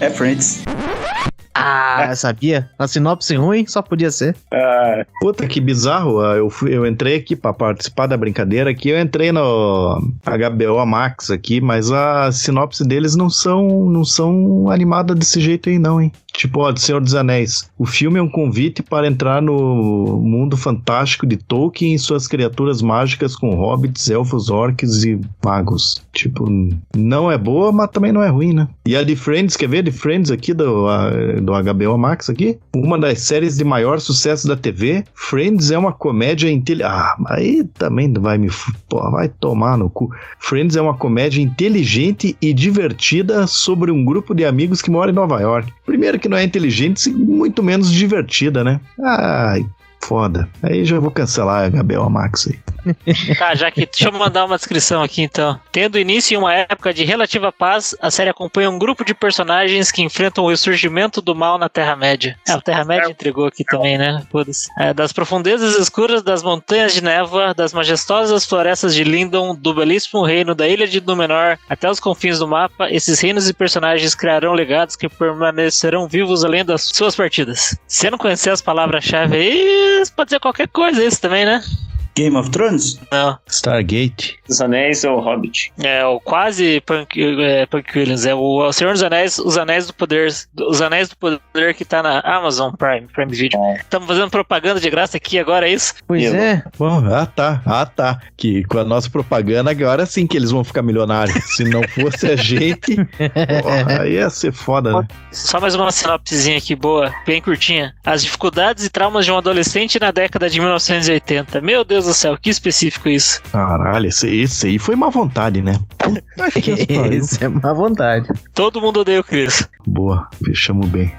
É Friends. Ah, sabia? A sinopse ruim só podia ser. Ah, Puta, que bizarro. ah, Eu, fui, eu entrei aqui pra participar da brincadeira aqui. Eu entrei no HBO Max aqui, mas a sinopse deles não são, não são animadas desse jeito aí, não, hein? Tipo, ó, do Senhor dos Anéis. O filme é um convite para entrar no mundo fantástico de Tolkien e suas criaturas mágicas com hobbits, elfos, orcs e magos. Tipo, não é boa, mas também não é ruim, né? E a de Friends, quer ver? De Friends aqui do, a- do HBO Max aqui? Uma das séries de maior sucesso da TV. Friends é uma comédia inteligente. Ah, aí também vai me. Pô, vai tomar no cu. Friends é uma comédia inteligente e divertida sobre um grupo de amigos que mora em Nova York. Primeiro que não é inteligente, muito menos divertida, né? Ai, foda. Aí já vou cancelar a HBO Max aí. Tá, já que. Deixa eu mandar uma descrição aqui então. Tendo início em uma época de relativa paz, a série acompanha um grupo de personagens que enfrentam o ressurgimento do mal na Terra-média. É, a Terra-média entregou aqui também, né? Foda-se. É, das profundezas escuras das montanhas de névoa, das majestosas florestas de Lindon, do belíssimo reino da Ilha de Númenor, até os confins do mapa, esses reinos e personagens criarão legados que permanecerão vivos além das suas partidas. Se não conhecer as palavras-chave aí, pode ser qualquer coisa isso também, né? Game of Thrones? Não. Stargate. Os Anéis ou Hobbit? É o quase Punk, é, Punk Williams. É o, é o Senhor dos Anéis, os Anéis do Poder. Os Anéis do Poder que tá na Amazon Prime, Prime Video. Estamos fazendo propaganda de graça aqui agora, é isso? Pois Eu- é. Bom, ah tá, ah tá. Que com a nossa propaganda agora sim que eles vão ficar milionários. Se não fosse a gente, porra, aí ia ser foda, né? Só mais uma sinopsezinha aqui boa, bem curtinha. As dificuldades e traumas de um adolescente na década de 1980. Meu Deus do céu, que específico isso. Caralho, esse, esse aí foi má vontade, né? Puta que. Esse é má vontade. Todo mundo odeia o Chris. Boa, fechamos bem.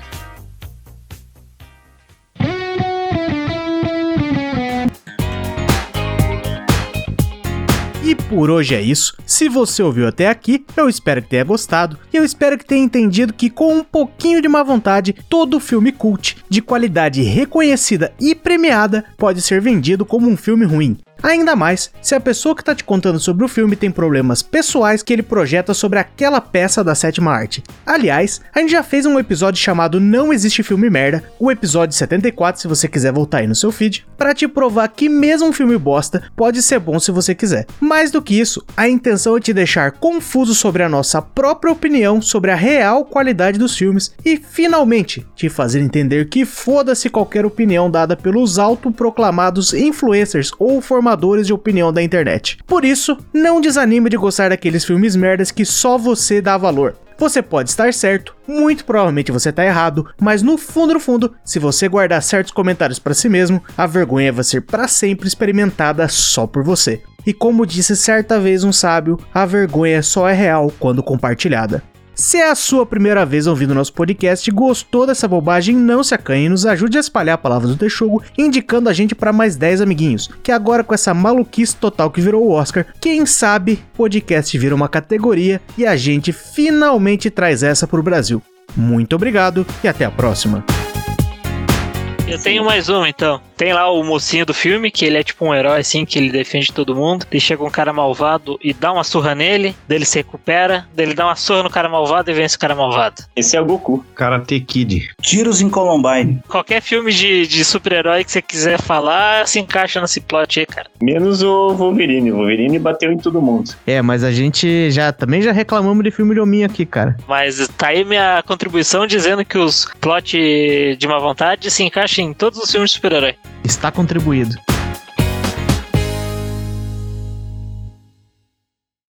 Por hoje é isso. Se você ouviu até aqui, eu espero que tenha gostado. E eu espero que tenha entendido que, com um pouquinho de má vontade, todo filme cult, de qualidade reconhecida e premiada, pode ser vendido como um filme ruim. Ainda mais se a pessoa que está te contando sobre o filme tem problemas pessoais que ele projeta sobre aquela peça da sétima arte. Aliás, a gente já fez um episódio chamado Não Existe Filme Merda, o episódio 74, se você quiser voltar aí no seu feed, para te provar que mesmo um filme bosta pode ser bom se você quiser. Mais do que isso, a intenção é te deixar confuso sobre a nossa própria opinião sobre a real qualidade dos filmes e finalmente te fazer entender que foda-se qualquer opinião dada pelos autoproclamados influencers ou formadores de opinião da internet. Por isso, não desanime de gostar daqueles filmes merdas que só você dá valor. Você pode estar certo, muito provavelmente você está errado, mas no fundo no fundo, se você guardar certos comentários para si mesmo, a vergonha vai ser para sempre experimentada só por você. E como disse certa vez um sábio, a vergonha só é real quando compartilhada. Se é a sua primeira vez ouvindo nosso podcast e gostou dessa bobagem, não se acanhe e nos ajude a espalhar a palavra do Texugo, indicando a gente para mais 10 amiguinhos. Que agora, com essa maluquice total que virou o Oscar, quem sabe podcast vira uma categoria e a gente finalmente traz essa pro Brasil. Muito obrigado e até a próxima. Eu tenho mais uma então. Tem lá o mocinho do filme, que ele é tipo um herói, assim, que ele defende todo mundo. Daí chega um cara malvado e dá uma surra nele, daí ele se recupera, daí ele dá uma surra no cara malvado e vence o cara malvado. Esse é o Goku. Karate Kid. Tiros em Columbine. Qualquer filme de, de super-herói que você quiser falar, se encaixa nesse plot aí, cara. Menos o Wolverine. O Wolverine bateu em todo mundo. É, mas a gente já também já reclamamos de filme de hominho aqui, cara. Mas tá aí minha contribuição dizendo que os plot de má vontade se encaixam em todos os filmes de super-herói. Está contribuído.